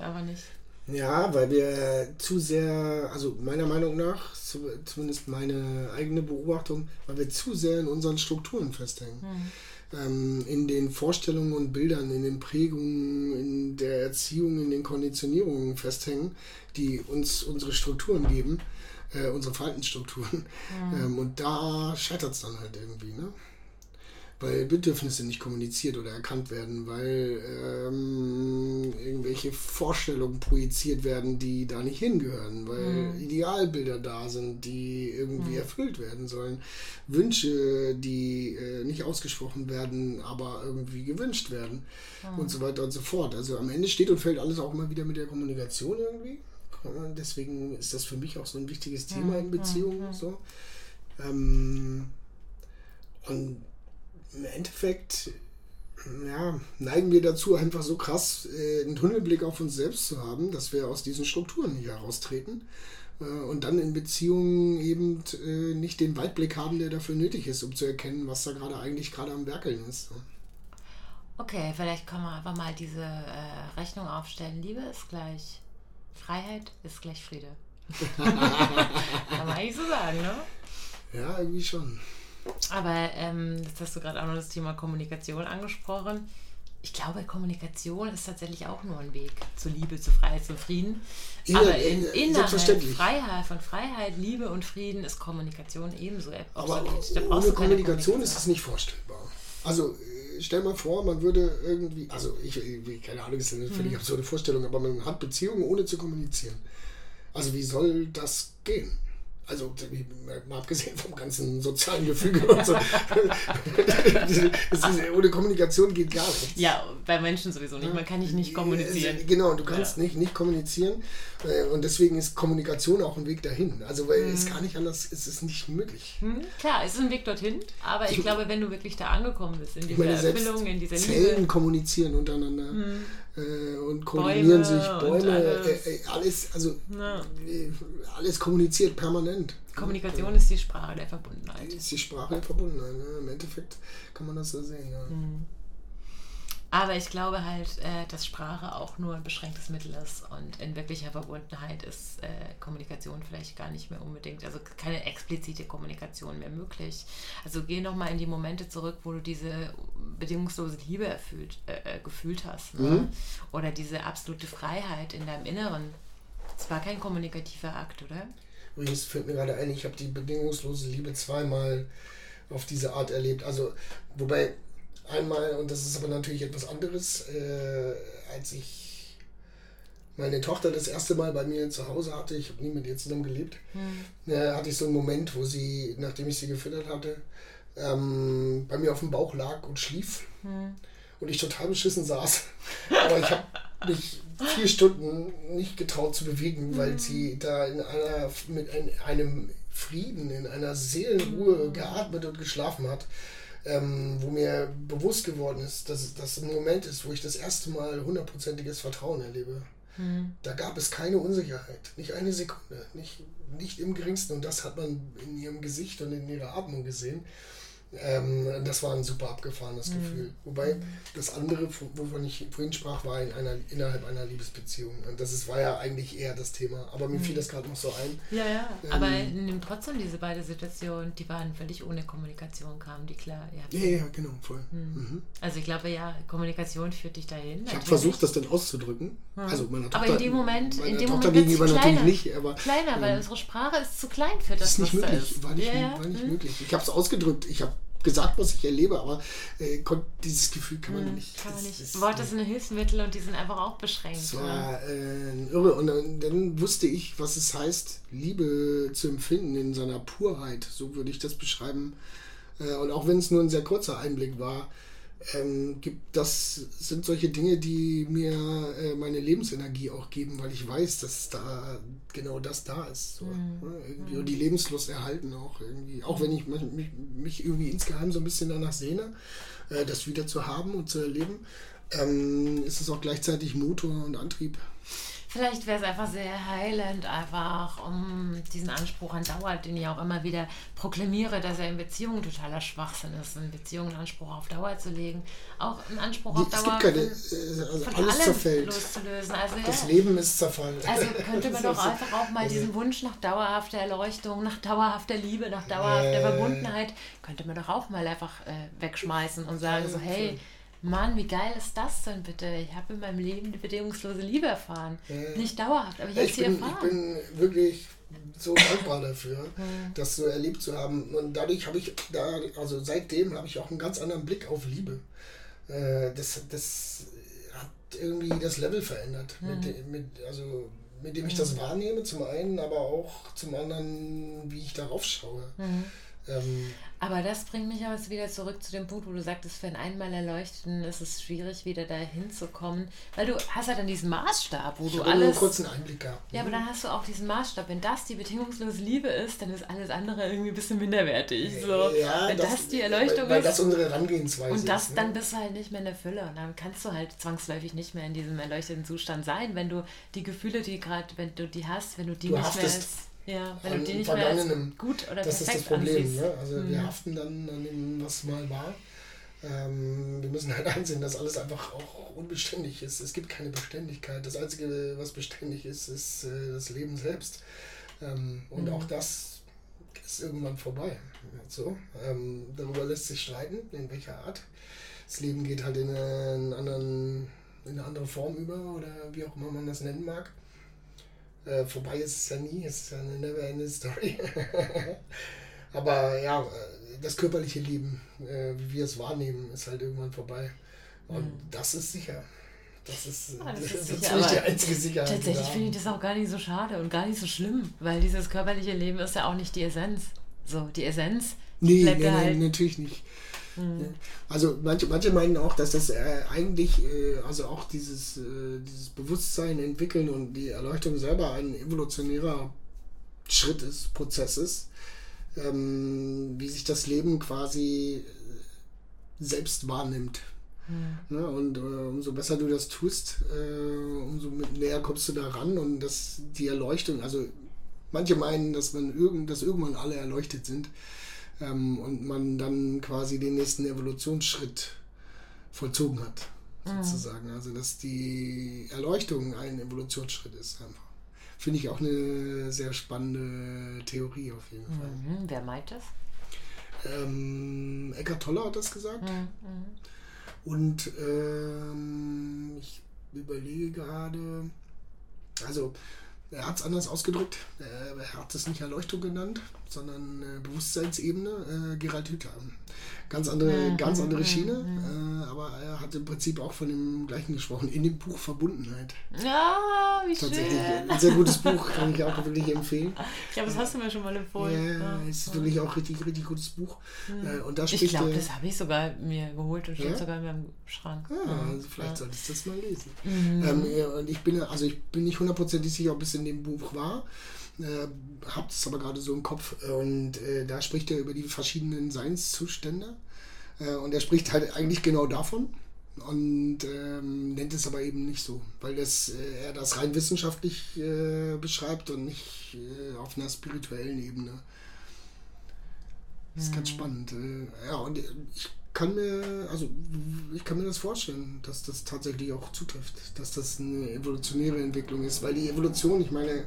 aber nicht. Ja, weil wir zu sehr, also meiner Meinung nach, zumindest meine eigene Beobachtung, weil wir zu sehr in unseren Strukturen festhängen. Mhm. Ähm, in den Vorstellungen und Bildern, in den Prägungen, in der Erziehung, in den Konditionierungen festhängen, die uns unsere Strukturen geben, äh, unsere Verhaltensstrukturen. Mhm. Ähm, und da scheitert es dann halt irgendwie, ne? Weil Bedürfnisse nicht kommuniziert oder erkannt werden, weil ähm, irgendwelche Vorstellungen projiziert werden, die da nicht hingehören, weil mhm. Idealbilder da sind, die irgendwie mhm. erfüllt werden sollen, Wünsche, die äh, nicht ausgesprochen werden, aber irgendwie gewünscht werden mhm. und so weiter und so fort. Also am Ende steht und fällt alles auch immer wieder mit der Kommunikation irgendwie. Deswegen ist das für mich auch so ein wichtiges Thema in mhm. Beziehungen. Mhm. So. Ähm, und im Endeffekt ja, neigen wir dazu, einfach so krass äh, einen Tunnelblick auf uns selbst zu haben, dass wir aus diesen Strukturen nicht heraustreten äh, und dann in Beziehungen eben äh, nicht den Weitblick haben, der dafür nötig ist, um zu erkennen, was da gerade eigentlich gerade am Werkeln ist. Okay, vielleicht können wir einfach mal diese äh, Rechnung aufstellen. Liebe ist gleich Freiheit ist gleich Friede. Kann man eigentlich so sagen, ne? Ja, irgendwie schon. Aber ähm, jetzt hast du gerade auch noch das Thema Kommunikation angesprochen. Ich glaube, Kommunikation ist tatsächlich auch nur ein Weg zur Liebe, zur Freiheit, zum Frieden. Ja, Aber in, innerhalb Freiheit, von Freiheit, Liebe und Frieden ist Kommunikation ebenso Aber ohne Kommunikation ist es nicht vorstellbar. Also äh, stell mal vor, man würde irgendwie, also ich, keine Ahnung, ist eine völlig hm. absurde Vorstellung, aber man hat Beziehungen ohne zu kommunizieren. Also wie soll das gehen? Also mal abgesehen vom ganzen sozialen Gefüge und so, ist, ohne Kommunikation geht gar nichts. Ja, bei Menschen sowieso nicht. Man kann nicht, nicht kommunizieren. Genau, du kannst ja. nicht, nicht kommunizieren äh, und deswegen ist Kommunikation auch ein Weg dahin. Also weil mhm. es gar nicht anders, es ist nicht möglich. Mhm, klar, es ist ein Weg dorthin, aber ich glaube, wenn du wirklich da angekommen bist, in dieser Erfüllung, in dieser Liebe. Zellen kommunizieren untereinander. Mhm äh, und koordinieren Bäume sich Bäume, alles. Äh, äh, alles. also ja. Äh, alles kommuniziert permanent. Kommunikation ist die Sprache der Verbundenheit. Ist die Sprache der Verbundenheit. Ne? Im Endeffekt kann man das so sehen. Ja. Mhm. Aber ich glaube halt, äh, dass Sprache auch nur ein beschränktes Mittel ist und in wirklicher Verbundenheit ist äh, Kommunikation vielleicht gar nicht mehr unbedingt, also keine explizite Kommunikation mehr möglich. Also geh nochmal in die Momente zurück, wo du diese bedingungslose Liebe erfüllt, äh, äh, gefühlt hast. Ne? Mhm. Oder diese absolute Freiheit in deinem Inneren. Es war kein kommunikativer Akt, oder? Übrigens fällt mir gerade ein, ich habe die bedingungslose Liebe zweimal auf diese Art erlebt. Also, wobei Einmal, und das ist aber natürlich etwas anderes, äh, als ich meine Tochter das erste Mal bei mir zu Hause hatte, ich habe nie mit ihr zusammen gelebt, hm. äh, hatte ich so einen Moment, wo sie, nachdem ich sie gefüttert hatte, ähm, bei mir auf dem Bauch lag und schlief. Hm. Und ich total beschissen saß. aber ich habe mich vier Stunden nicht getraut zu bewegen, weil hm. sie da in einer, mit ein, einem Frieden, in einer Seelenruhe hm. geatmet und geschlafen hat ähm, wo mir bewusst geworden ist, dass das ein Moment ist, wo ich das erste Mal hundertprozentiges Vertrauen erlebe. Mhm. Da gab es keine Unsicherheit, nicht eine Sekunde, nicht, nicht im geringsten. Und das hat man in ihrem Gesicht und in ihrer Atmung gesehen. Ähm, das war ein super abgefahrenes mhm. Gefühl. Wobei das andere, wovon ich vorhin sprach, war in einer, innerhalb einer Liebesbeziehung. Und das ist, war ja eigentlich eher das Thema. Aber mir mhm. fiel das gerade noch so ein. Ja, ja. Ähm, Aber nimm trotzdem diese beiden Situationen, die waren völlig ohne Kommunikation, kamen die klar. Ja, ja, ja genau, voll. Mhm. mhm. Also ich glaube, ja, Kommunikation führt dich dahin. Ich habe versucht, das dann auszudrücken. Mhm. Also meiner Tochter, aber in dem Moment, in dem Tochter Moment gegenüber natürlich kleiner, nicht. Aber, kleiner, weil ähm, unsere Sprache ist zu klein für das, das ist nicht möglich. Ist. War nicht, ja, war nicht mhm. möglich. Ich habe es ausgedrückt. Ich habe gesagt, was ich erlebe, aber äh, dieses Gefühl kann man hm, nicht. Kann man nicht. Das, Worte sind ein Hilfsmittel und die sind einfach auch beschränkt. Das war äh, irre. Und dann, dann, wusste ich, was es heißt, Liebe zu empfinden in seiner Purheit. So würde ich das beschreiben. Äh, und auch wenn es nur ein sehr kurzer Einblick war, ähm, gibt, das sind solche Dinge, die mir äh, meine Lebensenergie auch geben, weil ich weiß, dass da genau das da ist. So, mhm. ne? irgendwie. Und die Lebenslust erhalten auch irgendwie. Auch wenn ich mich, mich irgendwie insgeheim so ein bisschen danach sehne, äh, das wieder zu haben und zu erleben, ähm, ist es auch gleichzeitig Motor und Antrieb. Vielleicht wäre es einfach sehr heilend, einfach um diesen Anspruch an Dauer, den ich auch immer wieder proklamiere, dass er in Beziehungen totaler Schwachsinn ist, in Beziehungen einen Anspruch auf Dauer zu legen, auch einen Anspruch auf Dauer es gibt keine, also von alles zerfällt. loszulösen. Also, das ja, Leben ist zerfallen. Also könnte man doch einfach auch mal diesen Wunsch nach dauerhafter Erleuchtung, nach dauerhafter Liebe, nach dauerhafter äh, Verbundenheit, könnte man doch auch mal einfach äh, wegschmeißen und sagen so, hey, Mann, wie geil ist das denn bitte? Ich habe in meinem Leben die bedingungslose Liebe erfahren. Ja. Nicht dauerhaft, aber ich habe sie erfahren. Ich bin wirklich so dankbar dafür, das so erlebt zu haben. Und dadurch habe ich da, also seitdem habe ich auch einen ganz anderen Blick auf Liebe. Äh, das, das hat irgendwie das Level verändert. Mhm. Mit, mit, also mit dem ich das wahrnehme, zum einen, aber auch zum anderen, wie ich darauf schaue. Mhm. Ähm, aber das bringt mich aber wieder zurück zu dem Punkt, wo du sagtest, für ein einmal Erleuchten ist es schwierig, wieder da hinzukommen. Weil du hast ja dann diesen Maßstab, wo ich du habe alles. nur einen kurzen Einblick gehabt. Ja, aber dann hast du auch diesen Maßstab. Wenn das die bedingungslose Liebe ist, dann ist alles andere irgendwie ein bisschen minderwertig. So. Ja, Wenn das, das, die Erleuchtung weil, weil ist. das unsere Herangehensweise Und das, ist. ne? dann bist du halt nicht mehr in der Fülle. Und dann kannst du halt zwangsläufig nicht mehr in diesem erleuchteten Zustand sein, wenn du die Gefühle, die gerade, wenn du die hast, wenn du die Du nicht mehr haftest als, ja, wenn du die nicht mehr als gut oder Das ist das Problem. ansiehst. Ne? Also wir Mhm. haften dann an dem, was mal war. Ähm, wir müssen halt einsehen, dass alles einfach auch unbeständig ist. Es gibt keine Beständigkeit. Das Einzige, was beständig ist, ist äh, das Leben selbst. Ähm, und Mhm. auch das ist irgendwann vorbei. So, ähm, darüber lässt sich streiten, in welcher Art. Das Leben geht halt in, einen anderen, in eine andere Form über oder wie auch immer man das nennen mag. Äh, vorbei ist es ja nie, es ist ja eine never-ending Story. Aber ja, äh, das körperliche Leben, äh, wie wir es wahrnehmen, ist halt irgendwann vorbei. Und Mhm. das ist sicher. Das ist, Ja, das das ist ist sicher, nicht die einzige Sicherheit. die Tatsächlich finde ich das auch gar nicht so schade und gar nicht so schlimm, weil dieses körperliche Leben ist ja auch nicht die Essenz. So, die Essenz Nee, bleibt nee, ja nee, halt. natürlich nicht. Mhm. Also manche, manche meinen auch, dass das äh, eigentlich, äh, also auch dieses, äh, dieses Bewusstsein entwickeln und die Erleuchtung selber ein evolutionärer Schritt ist, Prozess ist, ähm, wie sich das Leben quasi selbst wahrnimmt. Mhm. Ne? Und umso besser du das tust, umso näher kommst du da ran und das, die Erleuchtung, also manche meinen, dass man irgend, dass irgendwann alle erleuchtet sind ähm, und man dann quasi den nächsten Evolutionsschritt vollzogen hat, sozusagen. Also dass die Erleuchtung ein Evolutionsschritt ist einfach. Finde ich auch eine sehr spannende Theorie auf jeden Fall. Mhm. Wer meint das? Ähm, Eckart Tolle hat das gesagt. Mhm. Und ähm, ich überlege gerade, also er hat es anders ausgedrückt. Er hat es nicht Erleuchtung genannt, sondern äh, Bewusstseinsebene. Äh, Gerald Hüther. Ganz andere, Mhm, ganz andere mhm, Schiene, äh, aber er hat im Prinzip auch von dem gleichen gesprochen, in dem Buch Verbundenheit. Ja, wie Tatsächlich schön. ein sehr gutes Buch, kann ich auch wirklich empfehlen. Ich glaube, das hast du mir schon mal empfohlen. Ja, es ist wirklich auch richtig, richtig gutes Buch. Äh, Und da Ich spricht glaube, er- das habe ich sogar mir geholt und steht Ja? sogar in meinem Schrank. Ah, also vielleicht solltest du das mal lesen. Mhm. Ähm, ja, und ich bin, also ich bin nicht hundertprozentig sicher, ob es in dem Buch war. Äh, hab es aber gerade so im Kopf. Und äh, da spricht er über die verschiedenen Seinszustände. Äh, und er spricht halt eigentlich genau davon. Und ähm, nennt es aber eben nicht so, weil das, äh, er das rein wissenschaftlich äh, beschreibt und nicht äh, auf einer spirituellen Ebene. Das ist ganz spannend. Äh, ja, und ich kann mir, also ich kann mir das vorstellen, dass das tatsächlich auch zutrifft, dass das eine evolutionäre Entwicklung ist, weil die Evolution, ich meine,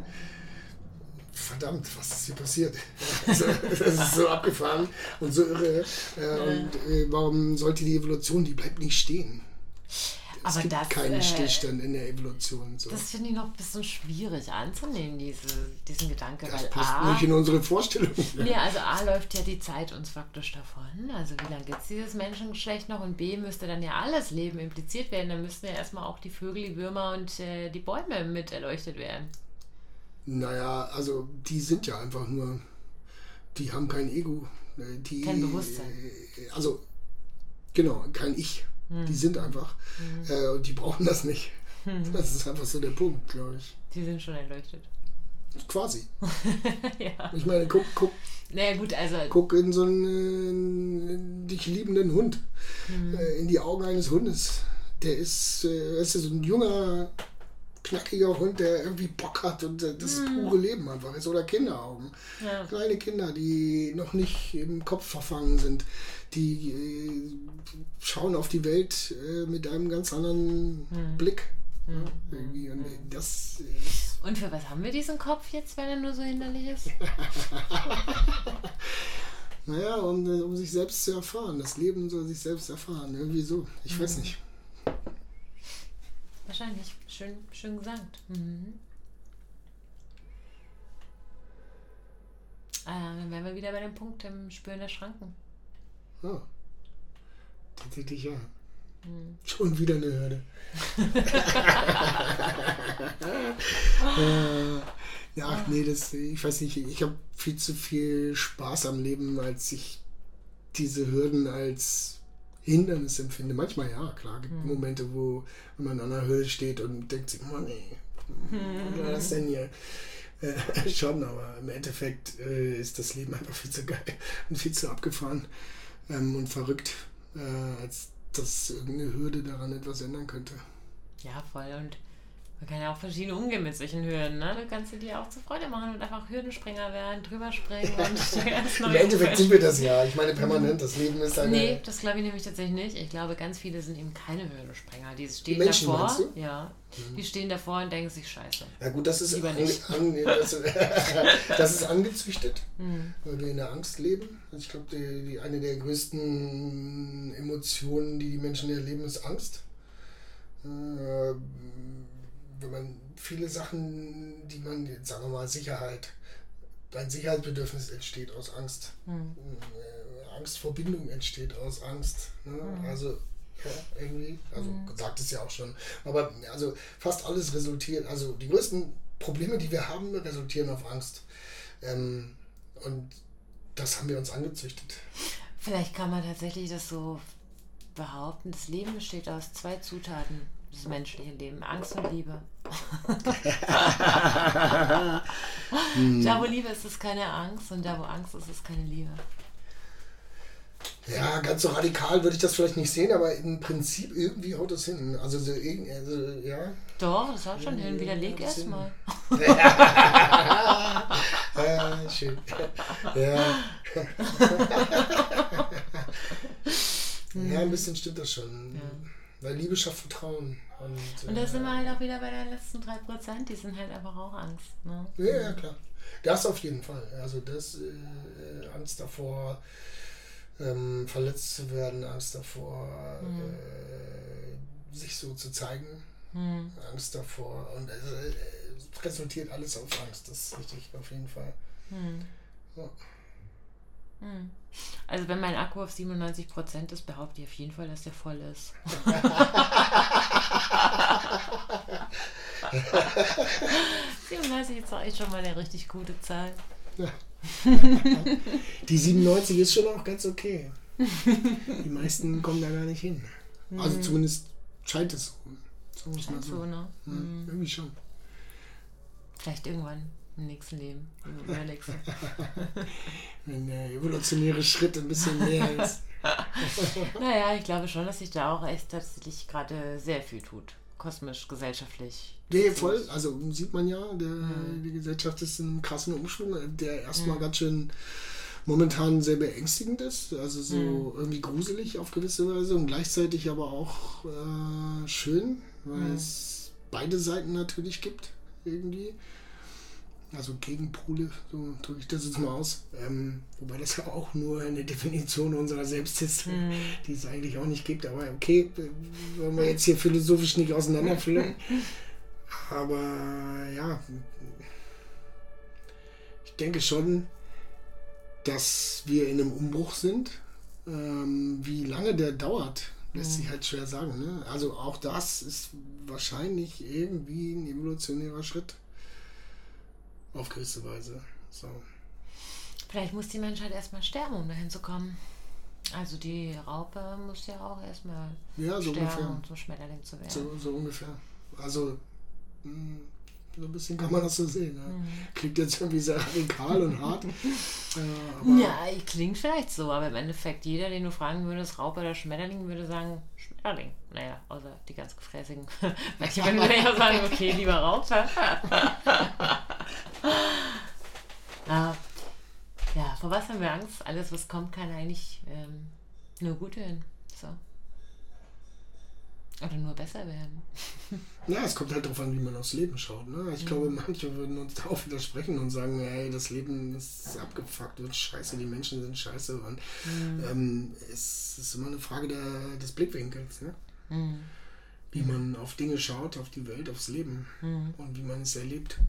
verdammt, was ist hier passiert? Also, das ist so abgefahren und so irre. Äh, Und äh, warum sollte die Evolution, die bleibt nicht stehen? Es Aber gibt das, keinen äh, Stillstand in der Evolution. So. Das finde ich noch ein bisschen schwierig anzunehmen, diese, diesen Gedanke, Das weil passt A, nicht in unsere Vorstellung. nee, also A läuft ja die Zeit uns faktisch davon. Also wie lange gibt es dieses Menschengeschlecht noch? Und B müsste dann ja alles Leben impliziert werden. Dann müssten ja erstmal auch die Vögel, die Würmer und äh, die Bäume mit erleuchtet werden. Naja, also die sind ja einfach nur, die haben kein Ego. Die, Kein Bewusstsein. Also, genau, kein Ich. Die sind einfach. Äh, und die brauchen das nicht. Das ist einfach so der Punkt, glaube ich. Die sind schon erleuchtet. Quasi. ja. Ich meine, guck, guck, Naja gut, also guck in so einen äh, dich liebenden Hund. Äh, in die Augen eines Hundes. Der ist, äh, ist so ein junger, knackiger Hund, der irgendwie Bock hat und äh, das pure Leben einfach ist. Oder Kinderaugen. ja. Kleine Kinder, die noch nicht im Kopf verfangen sind, die äh, schauen auf die Welt äh, mit einem ganz anderen Blick. Ja, irgendwie. Und das Und für was haben wir diesen Kopf jetzt, wenn er nur so hinderlich ist? naja, um, äh, um sich selbst zu erfahren. Das Leben soll sich selbst erfahren. Irgendwie so. Ich weiß nicht. Wahrscheinlich. Schön, schön gesagt. Mhm. Ah, dann wären wir wieder bei dem Punkt im Spüren der Schranken. Ja. Tatsächlich ja. Schon wieder eine Hürde. äh, Ja, ach, nee, das, ich weiß nicht, ich habe viel zu viel Spaß am Leben, als ich diese Hürden als Hindernis empfinde. Manchmal ja, klar, gibt hm. Momente, wo man an einer Höhe steht und denkt sich, Mann, ey, hm. was ist denn hier? Äh, schon, aber im Endeffekt äh, ist das Leben einfach viel zu geil und viel zu abgefahren ähm, und verrückt, äh, als dass irgendeine Hürde daran etwas ändern könnte. Ja, voll. Und man kann ja auch verschieden umgehen mit solchen Hürden. Ne? Du kannst dir auch zur Freude machen und einfach Hürdenspringer werden, drüber springen und ganz Im Endeffekt sind wir das ja. Ich meine, permanent. Das Leben ist eine. Nee, das glaube ich nämlich tatsächlich nicht. Ich glaube, ganz viele sind eben keine Hürdenspringer. Die stehen die Menschen, davor. Ja. Mhm. Die stehen davor und denken sich Scheiße. Ja, gut, das ist, an, an, das, das, ist angezüchtet, mhm. weil wir in der Angst leben. Also ich glaube, die, die, eine der größten Emotionen, die die Menschen erleben, ist Angst. Äh, wenn man viele Sachen, die man, sagen wir mal, Sicherheit, ein Sicherheitsbedürfnis entsteht aus Angst. Mhm. Angst vor Bindung entsteht aus Angst. Ne? Mhm. Also ja, irgendwie, also mhm. sagt es ja auch schon. Aber also fast alles resultiert, also die größten Probleme, die wir haben, resultieren auf Angst. Ähm, und das haben wir uns angezüchtet. Vielleicht kann man tatsächlich das so behaupten, das Leben besteht aus zwei Zutaten das menschliche Leben. Angst und Liebe. da, wo Liebe ist, ist keine Angst und da, wo Angst ist, ist keine Liebe. Ja, ganz so radikal würde ich das vielleicht nicht sehen, aber im Prinzip irgendwie haut das hin. Also, so, also ja. Doch, das haut schon hin. Widerleg erstmal. ja, schön. Ja. ja, ein bisschen stimmt das schon. Ja. Weil Liebe schafft Vertrauen. Und, und da sind wir halt auch wieder bei den letzten 3%, die sind halt einfach auch Angst. Ne? Ja, ja, klar. Das auf jeden Fall. Also das äh, Angst davor, ähm, verletzt zu werden, Angst davor, mhm. äh, sich so zu zeigen, mhm. Angst davor. Und also, äh, es resultiert alles auf Angst, das ist richtig, auf jeden Fall. Mhm. Ja. Also wenn mein Akku auf 97% ist, behaupte ich auf jeden Fall, dass der voll ist. 37 ist doch echt schon mal eine richtig gute Zahl. Ja. Die 97 ist schon auch ganz okay. Die meisten kommen da gar nicht hin. Also hm. zumindest scheint es so. So muss man so. ne? Ja, mhm. Irgendwie schon. Vielleicht irgendwann. Im nächsten Leben. Wenn der evolutionäre Schritt ein bisschen mehr ist. naja, ich glaube schon, dass sich da auch echt tatsächlich gerade sehr viel tut. Kosmisch, gesellschaftlich. Nee, voll. Also sieht man ja, der, mhm. die Gesellschaft ist in einem krassen Umschwung, der erstmal mhm. ganz schön momentan sehr beängstigend ist, also so mhm. irgendwie gruselig auf gewisse Weise und gleichzeitig aber auch äh, schön, weil mhm. es beide Seiten natürlich gibt irgendwie also Gegenpole, so drücke ich das jetzt mal aus. Ähm, wobei das ja auch nur eine Definition unserer selbst ist, mhm. die es eigentlich auch nicht gibt. Aber okay, wollen wir jetzt hier philosophisch nicht auseinanderführen. Aber ja, ich denke schon, dass wir in einem Umbruch sind. Ähm, wie lange der dauert, lässt sich halt schwer sagen. Ne? Also auch das ist wahrscheinlich irgendwie ein evolutionärer Schritt. Auf gewisse Weise. So. Vielleicht muss die Menschheit erstmal sterben, um dahin zu kommen. Also die Raupe muss ja auch erstmal ja, so sterben, ungefähr. um zum Schmetterling zu werden. So, so ungefähr. Also mh, hm, so ein bisschen kann man das so sehen. Ne? Mhm. Klingt jetzt irgendwie sehr radikal und hart. äh, ja, klingt vielleicht so, aber im Endeffekt, jeder, den du fragen würdest, Raupe oder Schmetterling, würde sagen, Schmetterling. Naja, außer die ganz gefräßigen. Manche würden ja sagen, okay, lieber Raupe. ah, ja, vor was haben wir Angst? Alles, was kommt, kann eigentlich ähm, nur gut werden. So. Oder nur besser werden. Ja, es kommt halt darauf an, wie man aufs Leben schaut. Ne? Ich mhm. glaube, manche würden uns da auch widersprechen und sagen, hey, das Leben ist abgefuckt, wird scheiße, die Menschen sind scheiße. Und mhm. ähm, es ist immer eine Frage der, des Blickwinkels. Ne? Mhm. Wie man auf Dinge schaut, auf die Welt, aufs Leben mhm. und wie man es erlebt.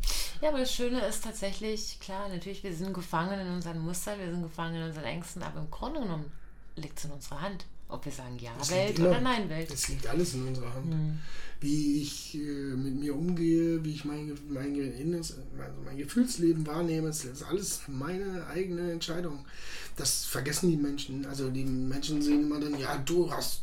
Ja, aber das Schöne ist tatsächlich, klar, natürlich, wir sind gefangen in unseren Mustern, wir sind gefangen in unseren Ängsten, aber im Grunde genommen liegt es in unserer Hand. Ob wir sagen Ja-Welt oder Nein-Welt. Es liegt alles in unserer Hand. Mhm. Wie ich äh, mit mir umgehe, wie ich mein, mein, Innes, also mein Gefühlsleben wahrnehme, das ist alles meine eigene Entscheidung. Das vergessen die Menschen. Also die Menschen sehen immer dann, ja, du hast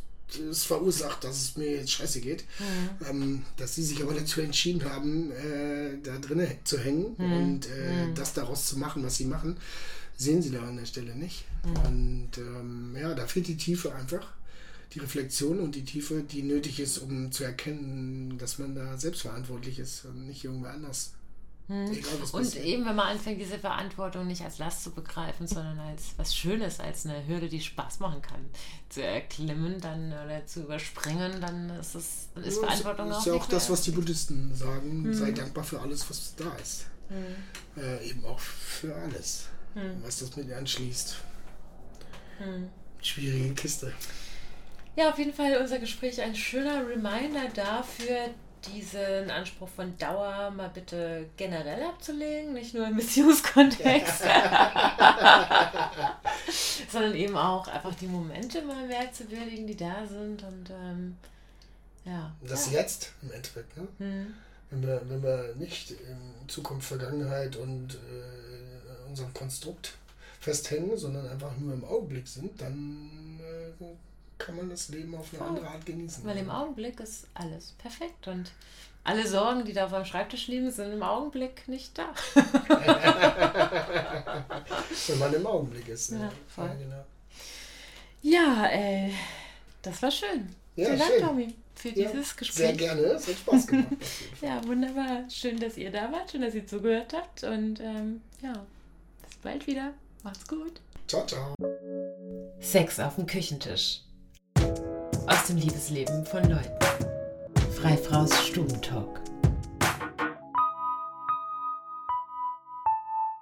es verursacht, dass es mir jetzt scheiße geht. Mhm. Ähm, dass sie sich aber dazu entschieden haben, äh, da drinnen zu hängen mhm. und äh, mhm. das daraus zu machen, was sie machen sehen sie da an der Stelle nicht. Mhm. Und ähm, ja, da fehlt die Tiefe einfach. Die Reflexion und die Tiefe, die nötig ist, um zu erkennen, dass man da selbstverantwortlich ist und nicht irgendwer anders. Mhm. Egal, und eben, wenn man anfängt, diese Verantwortung nicht als Last zu begreifen, sondern als was Schönes, als eine Hürde, die Spaß machen kann, zu erklimmen dann oder zu überspringen, dann ist es dann ist ja, Verantwortung das ist auch. Das ist ja auch das, was die Buddhisten sagen. Mhm. Sei dankbar für alles, was da ist. Mhm. Äh, eben auch für alles hm. was das mit anschließt. Hm. Schwierige Kiste. Ja, auf jeden Fall unser Gespräch ein schöner Reminder dafür, diesen Anspruch von Dauer mal bitte generell abzulegen, nicht nur im Beziehungskontext, sondern eben auch einfach die Momente mal mehr zu würdigen, die da sind und ähm, ja. Das ja. Jetzt im Endeffekt, ne? Hm. Wenn, wir, wenn wir nicht in Zukunft, Vergangenheit und äh, unserem Konstrukt festhängen, sondern einfach nur im Augenblick sind, dann äh, kann man das Leben auf eine Voll. andere Art genießen. Weil im Augenblick ist alles perfekt und alle Sorgen, die da auf dem Schreibtisch liegen, sind im Augenblick nicht da. Wenn man im Augenblick ist. Ja, voll. ja, genau. ja äh, das war schön. Ja, Vielen Dank, Tommy, für ja, dieses Gespräch. Sehr gerne, es hat Spaß gemacht. ja, wunderbar. Schön, dass ihr da wart, schön, dass ihr zugehört habt und ähm, ja bald wieder. Macht's gut. Ciao, ciao. Sex auf dem Küchentisch. Aus dem Liebesleben von Leuten. Freifraus Stubentalk.